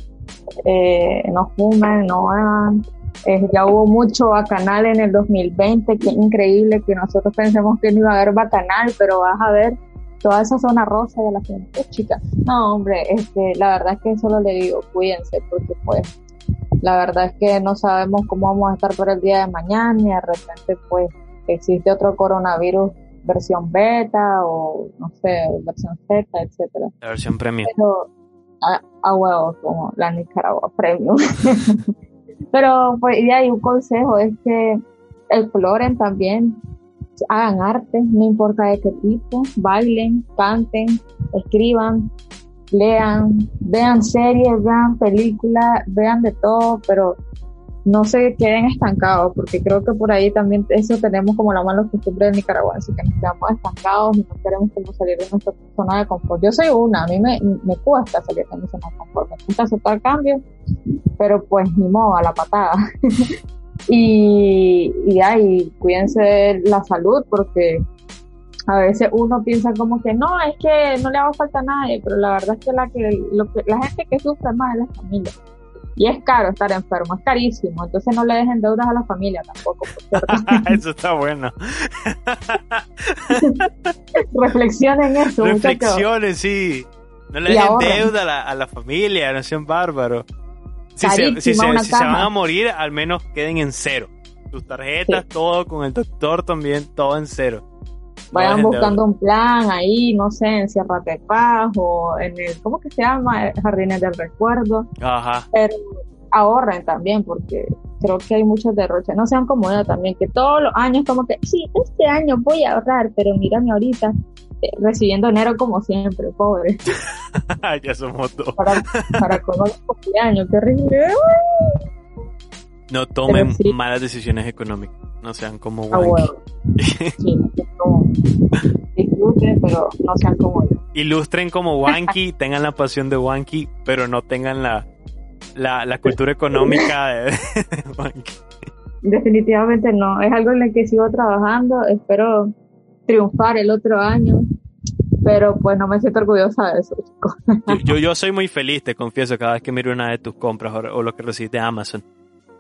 eh, no fumen, no beban. Eh, ya hubo mucho bacanal en el 2020, qué increíble que nosotros pensemos que no iba a haber bacanal, pero vas a ver toda esa zona rosa de la gente. No, hombre, este, la verdad es que solo le digo, cuídense, porque pues la verdad es que no sabemos cómo vamos a estar por el día de mañana y de repente pues existe otro coronavirus versión beta o no sé, versión Z, etcétera. La versión premium. Pero a, a huevos como la Nicaragua Premium. <laughs> Pero pues y de ahí un consejo es que exploren también, hagan arte, no importa de qué tipo, bailen, canten, escriban, lean, vean series, vean películas, vean de todo, pero no se queden estancados, porque creo que por ahí también eso tenemos como la mala costumbre de Nicaragua, así que nos quedamos estancados y no queremos como salir de nuestra zona de confort. Yo soy una, a mí me, me cuesta salir de mi zona de confort, me cuesta aceptar cambios, pero pues ni modo, a la patada. <laughs> y, y ay, cuídense de la salud, porque a veces uno piensa como que no, es que no le haga falta a nadie, pero la verdad es que la, que, lo que, la gente que sufre más es la familia. Y es caro estar enfermo, es carísimo. Entonces no le dejen deudas a la familia tampoco. <laughs> Eso está bueno. <laughs> Reflexionen en eso, muchachos. Reflexiones, sí. No le ahorren. deuda a la, a la familia, no sean bárbaros. Si, se, si, se, si se van a morir, al menos queden en cero. Tus tarjetas, Sí. todo, con el doctor también, todo en cero. Vayan buscando un plan ahí, no sé, en Sierra de Paz o en el, ¿cómo que se llama? Jardines del Recuerdo. Ajá. Pero ahorren también, porque creo que hay muchos derroches. No sean como yo también, que todos los años como que, sí, este año voy a ahorrar, pero mírame ahorita, eh, recibiendo dinero como siempre, pobre, <laughs> ya somos dos. para, para comer cumpleaños, qué horrible. No tomen sí. malas decisiones económicas. No sean como A Wanky. Sí, como, disfruten, pero no sean como yo. Ilustren como Wanky, <laughs> tengan la pasión de Wanky, pero no tengan la, la, la cultura económica de, de <laughs> Wanky. Definitivamente no, es algo en el que sigo trabajando, espero triunfar el otro año, pero pues no me siento orgullosa de eso, chicos. Yo, yo, yo soy muy feliz, te confieso, cada vez que miro una de tus compras o, o lo que recibes de Amazon.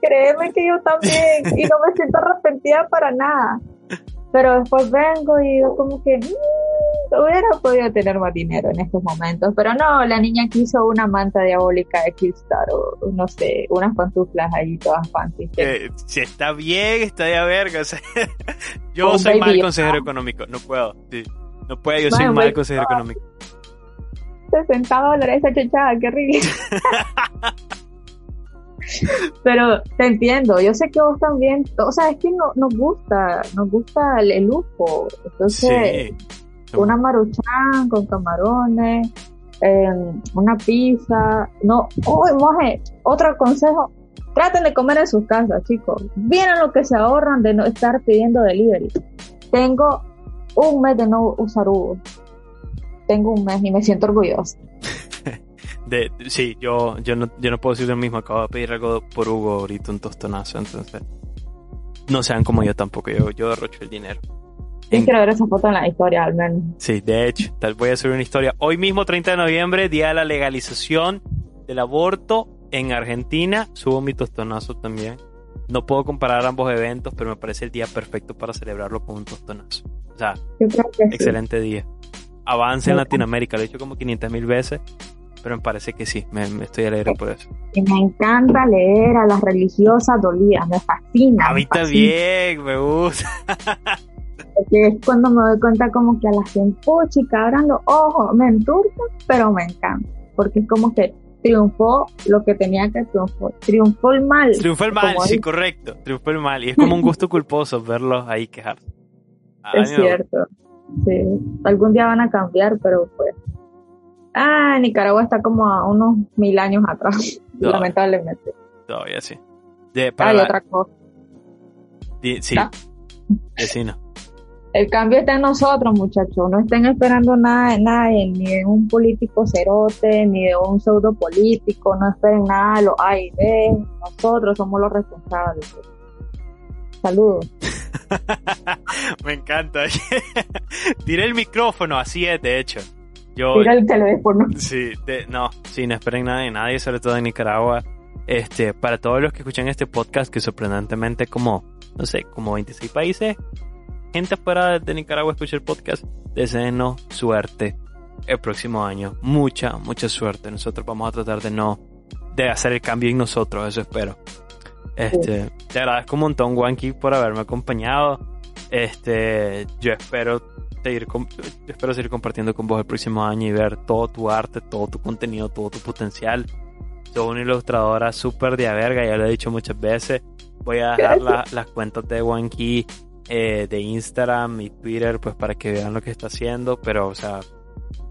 Créeme que yo también, <laughs> y no me siento arrepentida para nada. Pero después vengo y digo como que "Mm, hubiera podido tener más dinero en estos momentos. Pero no, la niña quiso una manta diabólica de Killstar o no sé, unas pantuflas ahí todas fancy. Eh, si está bien, está de verga. o sea, <laughs> yo soy mal consejero económico, no puedo. sí. No puedo, yo soy Bueno, mal consejero económico. 60 dólares esa chachada, qué horrible. <laughs> <laughs> Pero te entiendo, yo sé que vos también, o sea, es que no, nos gusta, nos gusta el, el lujo. Entonces, Sí. una maruchan con camarones, eh, una pizza, no, uy, moje, otro consejo, traten de comer en sus casas, chicos. Miren lo que se ahorran de no estar pidiendo delivery. Tengo un mes de no usar Uber. Tengo un mes y me siento orgullosa. <laughs> De, sí, yo, yo, no, yo no puedo decir lo mismo. Acabo de pedir algo por Hugo ahorita, un tostonazo. Entonces, no sean como yo tampoco. Yo, yo derrocho el dinero. En- quiero ver esa foto en la historia, al menos. Sí, de hecho, tal voy a hacer una historia. Hoy mismo, 30 de noviembre, día de la legalización del aborto en Argentina. Subo mi tostonazo también. No puedo comparar ambos eventos, pero me parece el día perfecto para celebrarlo con un tostonazo. O sea, que sí. excelente día. avance en Latinoamérica. Lo he dicho como 500 mil veces, pero me parece que sí, me, estoy alegre por eso. Y me encanta leer a las religiosas dolidas, me fascina. A mí también, me gusta. <laughs> Porque es cuando me doy cuenta como que a la gente, puchica, abran los ojos, me enturca, pero me encanta. Porque es como que triunfó lo que tenía que triunfar. Triunfó el mal. Triunfó el mal, sí, correcto. Triunfó el mal. Y es como un gusto culposo verlos ahí quejar. es cierto. Sí. Algún día van a cambiar, pero pues. Ah, Nicaragua está como a unos mil años atrás, <laughs> lamentablemente. Todavía sí. Hay otra cosa. sí. Vecino. El cambio está en nosotros, muchachos. No estén esperando nada de nadie, ni de un político cerote, ni de un pseudo político. No esperen nada de los A y Nosotros somos los responsables. Saludos. <laughs> Me encanta. <laughs> Tira el micrófono, así es, de hecho. Yo, el. Sí, no, sí, no esperen nada de nadie, sobre todo en Nicaragua. Este, para todos los que escuchan este podcast, que sorprendentemente como, no sé, como 26 países, gente fuera de Nicaragua escucha el podcast, deseenos suerte el próximo año. Mucha, mucha suerte. Nosotros vamos a tratar de no, de hacer el cambio en nosotros, eso espero. Este, te agradezco un montón, Wanky, por haberme acompañado. Este, yo espero seguir, espero seguir compartiendo con vos el próximo año y ver todo tu arte, todo tu contenido, todo tu potencial. Soy una ilustradora súper de verga, ya lo he dicho muchas veces. Voy a dejar las cuentas de Wanky eh, de Instagram y Twitter, pues para que vean lo que está haciendo, pero o sea,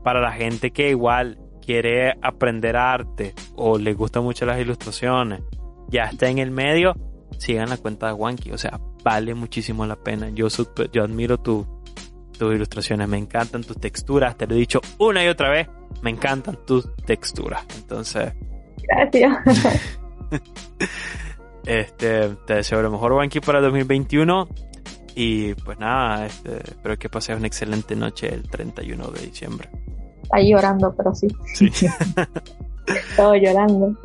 para la gente que igual quiere aprender arte o le gustan mucho las ilustraciones, ya está en el medio, sigan la cuenta de Wanky, o sea, vale muchísimo la pena. Yo, yo admiro tu, tus ilustraciones, me encantan tus texturas, te lo he dicho una y otra vez, me encantan tus texturas. Entonces, gracias. <laughs> este, te deseo lo mejor, Wanky, para 2021. Y pues nada, este, espero que pases una excelente noche el 31 de diciembre. Ahí llorando, pero sí. Sí. <laughs> <laughs> Todo llorando.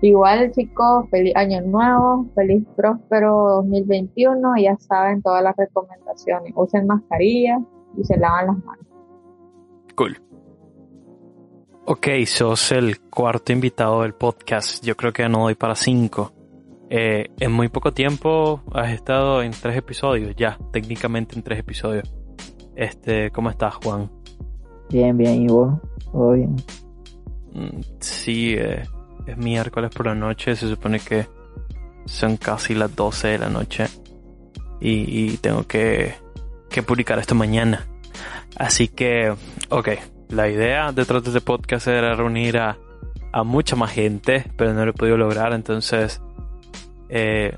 Igual chicos, feliz año nuevo, feliz próspero 2021, ya saben todas las recomendaciones. Usen mascarilla y se lavan las manos. Cool. Ok, sos el cuarto invitado del podcast. Yo creo que no doy para cinco. Eh, en muy poco tiempo has estado en tres episodios, ya, técnicamente en tres episodios. Este, ¿cómo estás, Juan? Bien, bien, ¿y vos? ¿Todo bien? Mm, sí, eh, es miércoles por la noche, se supone que son casi las 12 de la noche y, tengo que, que publicar esto mañana. Así que, ok, la idea detrás de este podcast era reunir a, a mucha más gente, pero no lo he podido lograr, entonces eh,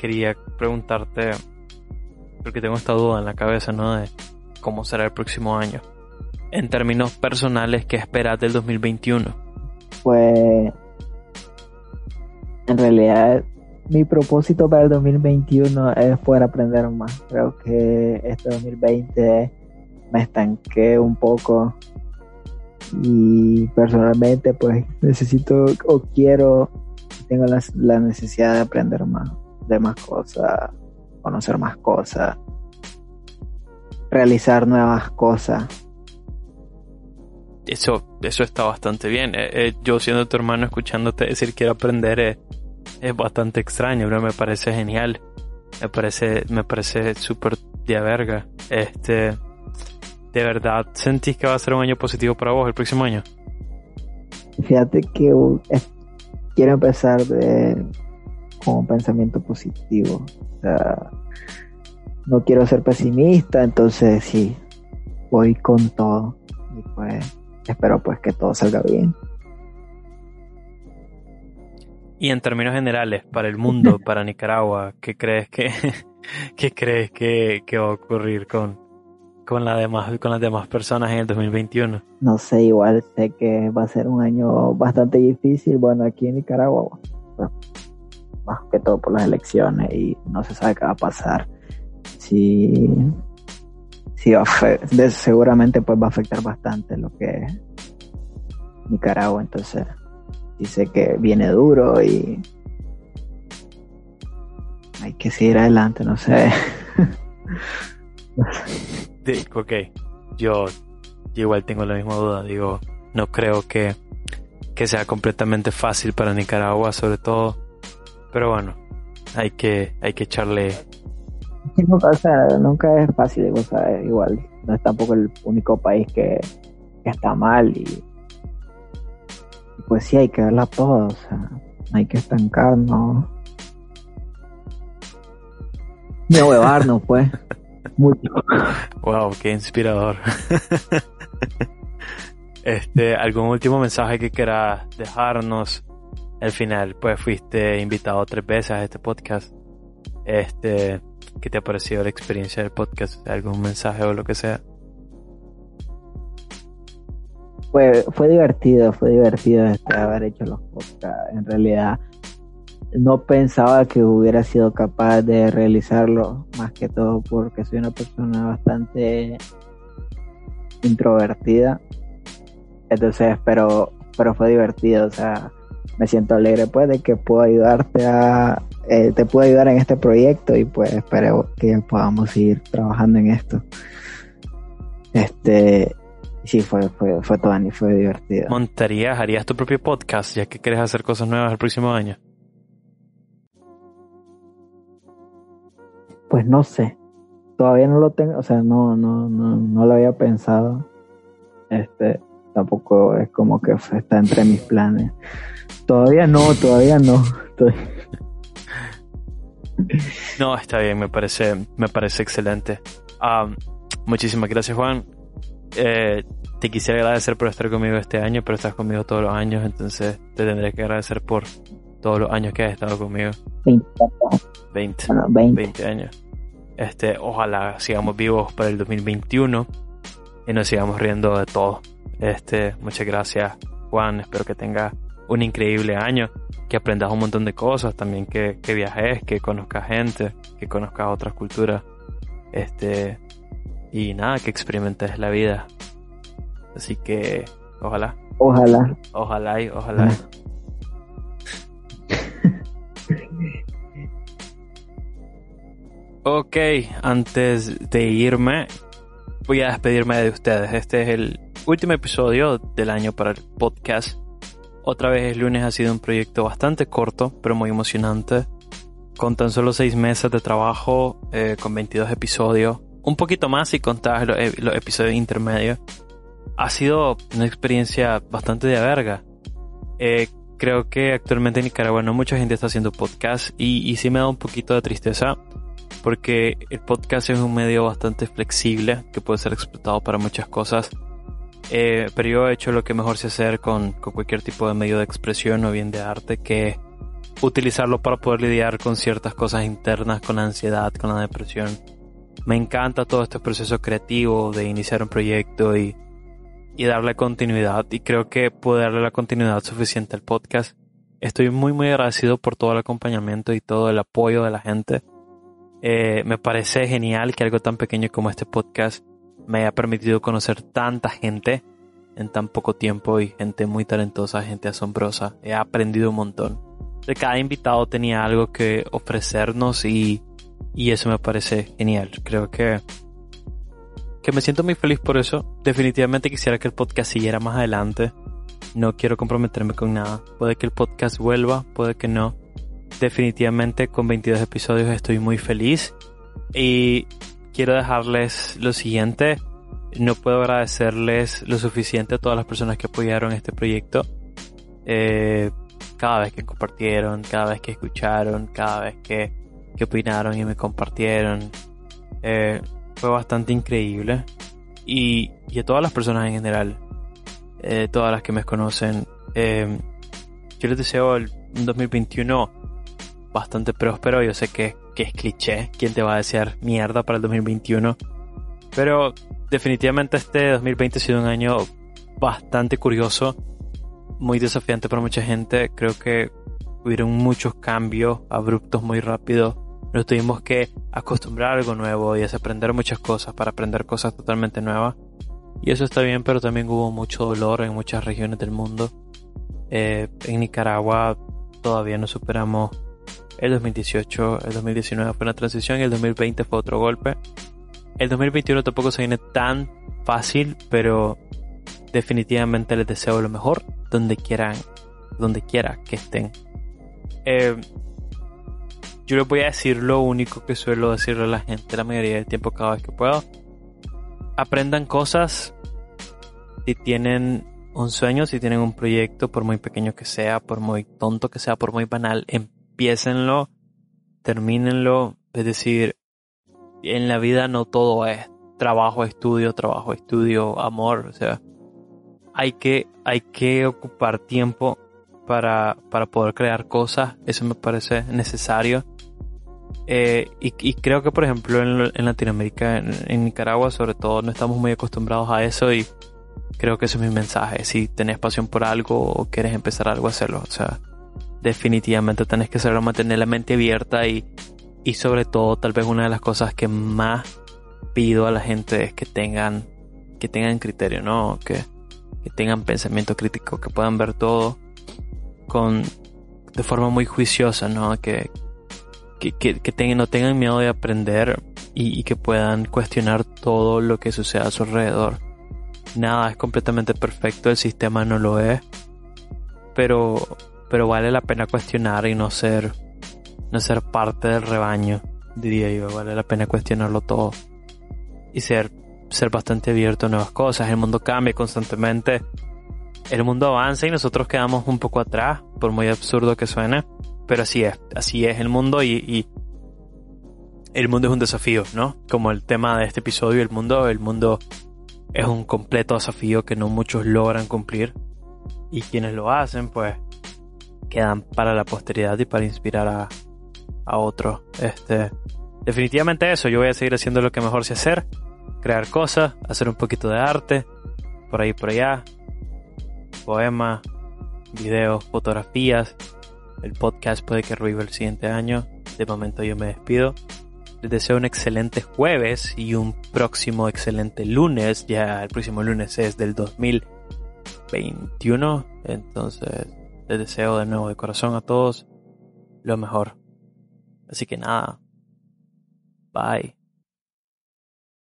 quería preguntarte, porque tengo esta duda en la cabeza, ¿no? De cómo será el próximo año. En términos personales, ¿qué esperas del 2021? Pues, en realidad, mi propósito para el 2021 es poder aprender más. Creo que este 2020 me estanqué un poco y personalmente pues necesito o quiero tengo la, necesidad de aprender más, de más cosas, conocer más cosas, realizar nuevas cosas. Eso, eso está bastante bien. Eh, eh, yo siendo tu hermano escuchándote decir quiero aprender es, es bastante extraño, pero me parece genial. Me parece, me parece súper de verga. Este, ¿de verdad sentís que va a ser un año positivo para vos el próximo año? Fíjate que quiero empezar de, con un pensamiento positivo. O sea, no quiero ser pesimista, entonces sí, voy con todo. Y pues espero pues que todo salga bien. Y en términos generales, para el mundo, <laughs> para Nicaragua, ¿qué crees que, <laughs> qué crees que, que va a ocurrir con, con, la demás, con las demás personas en el 2021? No sé, igual sé que va a ser un año bastante difícil, bueno, aquí en Nicaragua, más que todo por las elecciones y no se sabe qué va a pasar. Sí, sí seguramente pues va a afectar bastante lo que es Nicaragua, entonces dice que viene duro y hay que seguir adelante, no sé. <laughs> ok, yo, yo igual tengo la misma duda. Digo, no creo que, que sea completamente fácil para Nicaragua, sobre todo. Pero bueno, hay que, hay que echarle. Nunca, o sea, nunca es fácil, o sea, igual. No es tampoco el único país que, que está mal y, y pues sí hay que verla todo, o sea, hay que estancarnos. Ni <laughs> huevarnos, pues. Mucho. Wow, qué inspirador. <laughs> este, ¿algún último mensaje que quieras dejarnos? Al final, pues fuiste invitado tres veces a este podcast. Este, ¿qué te ha parecido la experiencia del podcast? ¿Algún mensaje o lo que sea? Fue, fue divertido, fue divertido este, haber hecho los podcasts. En realidad, no pensaba que hubiera sido capaz de realizarlo, más que todo porque soy una persona bastante introvertida. Entonces, pero, pero fue divertido, o sea, me siento alegre pues de que puedo ayudarte a, eh, te puedo ayudar en este proyecto y pues espero que podamos seguir trabajando en esto. Este, sí, fue, fue, fue todo y fue divertido. ¿Montarías, harías tu propio podcast ya que quieres hacer cosas nuevas el próximo año? Pues no sé. Todavía no lo tengo, o sea, no, no, no, no lo había pensado. Este, tampoco es como que está entre mis planes. Todavía no, todavía no. No, está bien, me parece, me parece excelente. Um, muchísimas gracias, Juan. Eh, te quisiera agradecer por estar conmigo este año, pero estás conmigo todos los años, entonces te tendré que agradecer por todos los años que has estado conmigo. 20. 20. Bueno, 20. 20 años. Este, ojalá sigamos vivos para el 2021 y nos sigamos riendo de todo. Este, muchas gracias, Juan. Espero que tengas un increíble año, que aprendas un montón de cosas, también que, que viajes, que conozcas gente, que conozcas otras culturas. Este, y nada, que experimentes la vida. Así que, ojalá, Ojalá. ojalá y ojalá. <laughs> Ok, antes de irme, voy a despedirme de ustedes. Este es el último episodio del año para el podcast. Otra vez el lunes ha sido un proyecto bastante corto, pero muy emocionante. Con tan solo seis meses de trabajo, eh, con 22 episodios, un poquito más si contás los, los episodios intermedios. Ha sido una experiencia bastante de verga. Eh, creo que actualmente en Nicaragua no mucha gente está haciendo podcast y, y sí me da un poquito de tristeza porque el podcast es un medio bastante flexible que puede ser explotado para muchas cosas. Eh, pero yo he hecho lo que mejor sé hacer con, con, cualquier tipo de medio de expresión o bien de arte, que utilizarlo para poder lidiar con ciertas cosas internas, con la ansiedad, con la depresión. Me encanta todo este proceso creativo de iniciar un proyecto y, y darle continuidad. Y creo que puedo darle la continuidad suficiente al podcast. Estoy muy muy agradecido por todo el acompañamiento y todo el apoyo de la gente. Eh, me parece genial que algo tan pequeño como este podcast me haya permitido conocer tanta gente en tan poco tiempo y gente muy talentosa, gente asombrosa. He aprendido un montón. De cada invitado tenía algo que ofrecernos y, y eso me parece genial. Creo que, que me siento muy feliz por eso. Definitivamente quisiera que el podcast siguiera más adelante. No quiero comprometerme con nada. Puede que el podcast vuelva, puede que no definitivamente con 22 episodios estoy muy feliz y quiero dejarles lo siguiente. No puedo agradecerles lo suficiente a todas las personas que apoyaron este proyecto. Eh, cada vez que compartieron, cada vez que escucharon, cada vez que, que opinaron y me compartieron. Eh, fue bastante increíble. Y, y, a todas las personas en general, eh, todas las que me conocen, yo les deseo el 2021 bastante próspero. Yo sé que, que, es cliché. ¿Quién te va a desear mierda para el 2021? Pero definitivamente este 2020 ha sido un año bastante curioso. Muy desafiante para mucha gente. Creo que hubieron muchos cambios abruptos muy rápido. Nos tuvimos que acostumbrar a algo nuevo y desaprender muchas cosas para aprender cosas totalmente nuevas. Y eso está bien, pero también hubo mucho dolor en muchas regiones del mundo. Eh, en Nicaragua todavía no superamos el 2018, el 2019 fue una transición y el 2020 fue otro golpe. el 2021 tampoco se viene tan fácil, pero definitivamente les deseo lo mejor donde quieran, donde quiera que estén. Eh, yo les voy a decir lo único que suelo decirle a la gente la mayoría del tiempo cada vez que puedo. Aprendan cosas si tienen un sueño, si tienen un proyecto, por muy pequeño que sea, por muy tonto que sea, por muy banal, empiecenlo, termínenlo. Es decir, en la vida no todo es trabajo, estudio, trabajo, estudio, amor. O sea, hay que, hay que ocupar tiempo para, para poder crear cosas. Eso me parece necesario. Eh, y, creo que, por ejemplo, en, Latinoamérica, en, Nicaragua, sobre todo, no estamos muy acostumbrados a eso. Y creo que ese es mi mensaje. Si tenés pasión por algo o quieres empezar algo, hacerlo. O sea, definitivamente tenés que saber mantener la mente abierta y, y sobre todo, tal vez una de las cosas que más pido a la gente es que tengan, que tengan criterio, ¿no? Que, que tengan pensamiento crítico, que puedan ver todo con, de forma muy juiciosa, ¿no? Que, que, que, tengan, no tengan miedo de aprender y, y, que puedan cuestionar todo lo que sucede a su alrededor. Nada es completamente perfecto, el sistema no lo es, pero, pero vale la pena cuestionar y no ser, no ser parte del rebaño, diría yo, vale la pena cuestionarlo todo y ser, ser bastante abierto a nuevas cosas. El mundo cambia constantemente, el mundo avanza y nosotros quedamos un poco atrás, por muy absurdo que suene, pero así es, así es el mundo y, el mundo es un desafío, ¿no? Como el tema de este episodio, el mundo, el mundo es un completo desafío que no muchos logran cumplir y quienes lo hacen, pues quedan para la posteridad y para inspirar a, a otros. Este, definitivamente eso, yo voy a seguir haciendo lo que mejor sé hacer crear cosas, hacer un poquito de arte, por ahí por allá, poemas, videos, fotografías. El podcast puede que reviva el siguiente año. De momento yo me despido. Les deseo un excelente jueves y un próximo excelente lunes. Ya el próximo lunes es del 2021. Entonces les deseo de nuevo de corazón a todos lo mejor. Así que nada. Bye.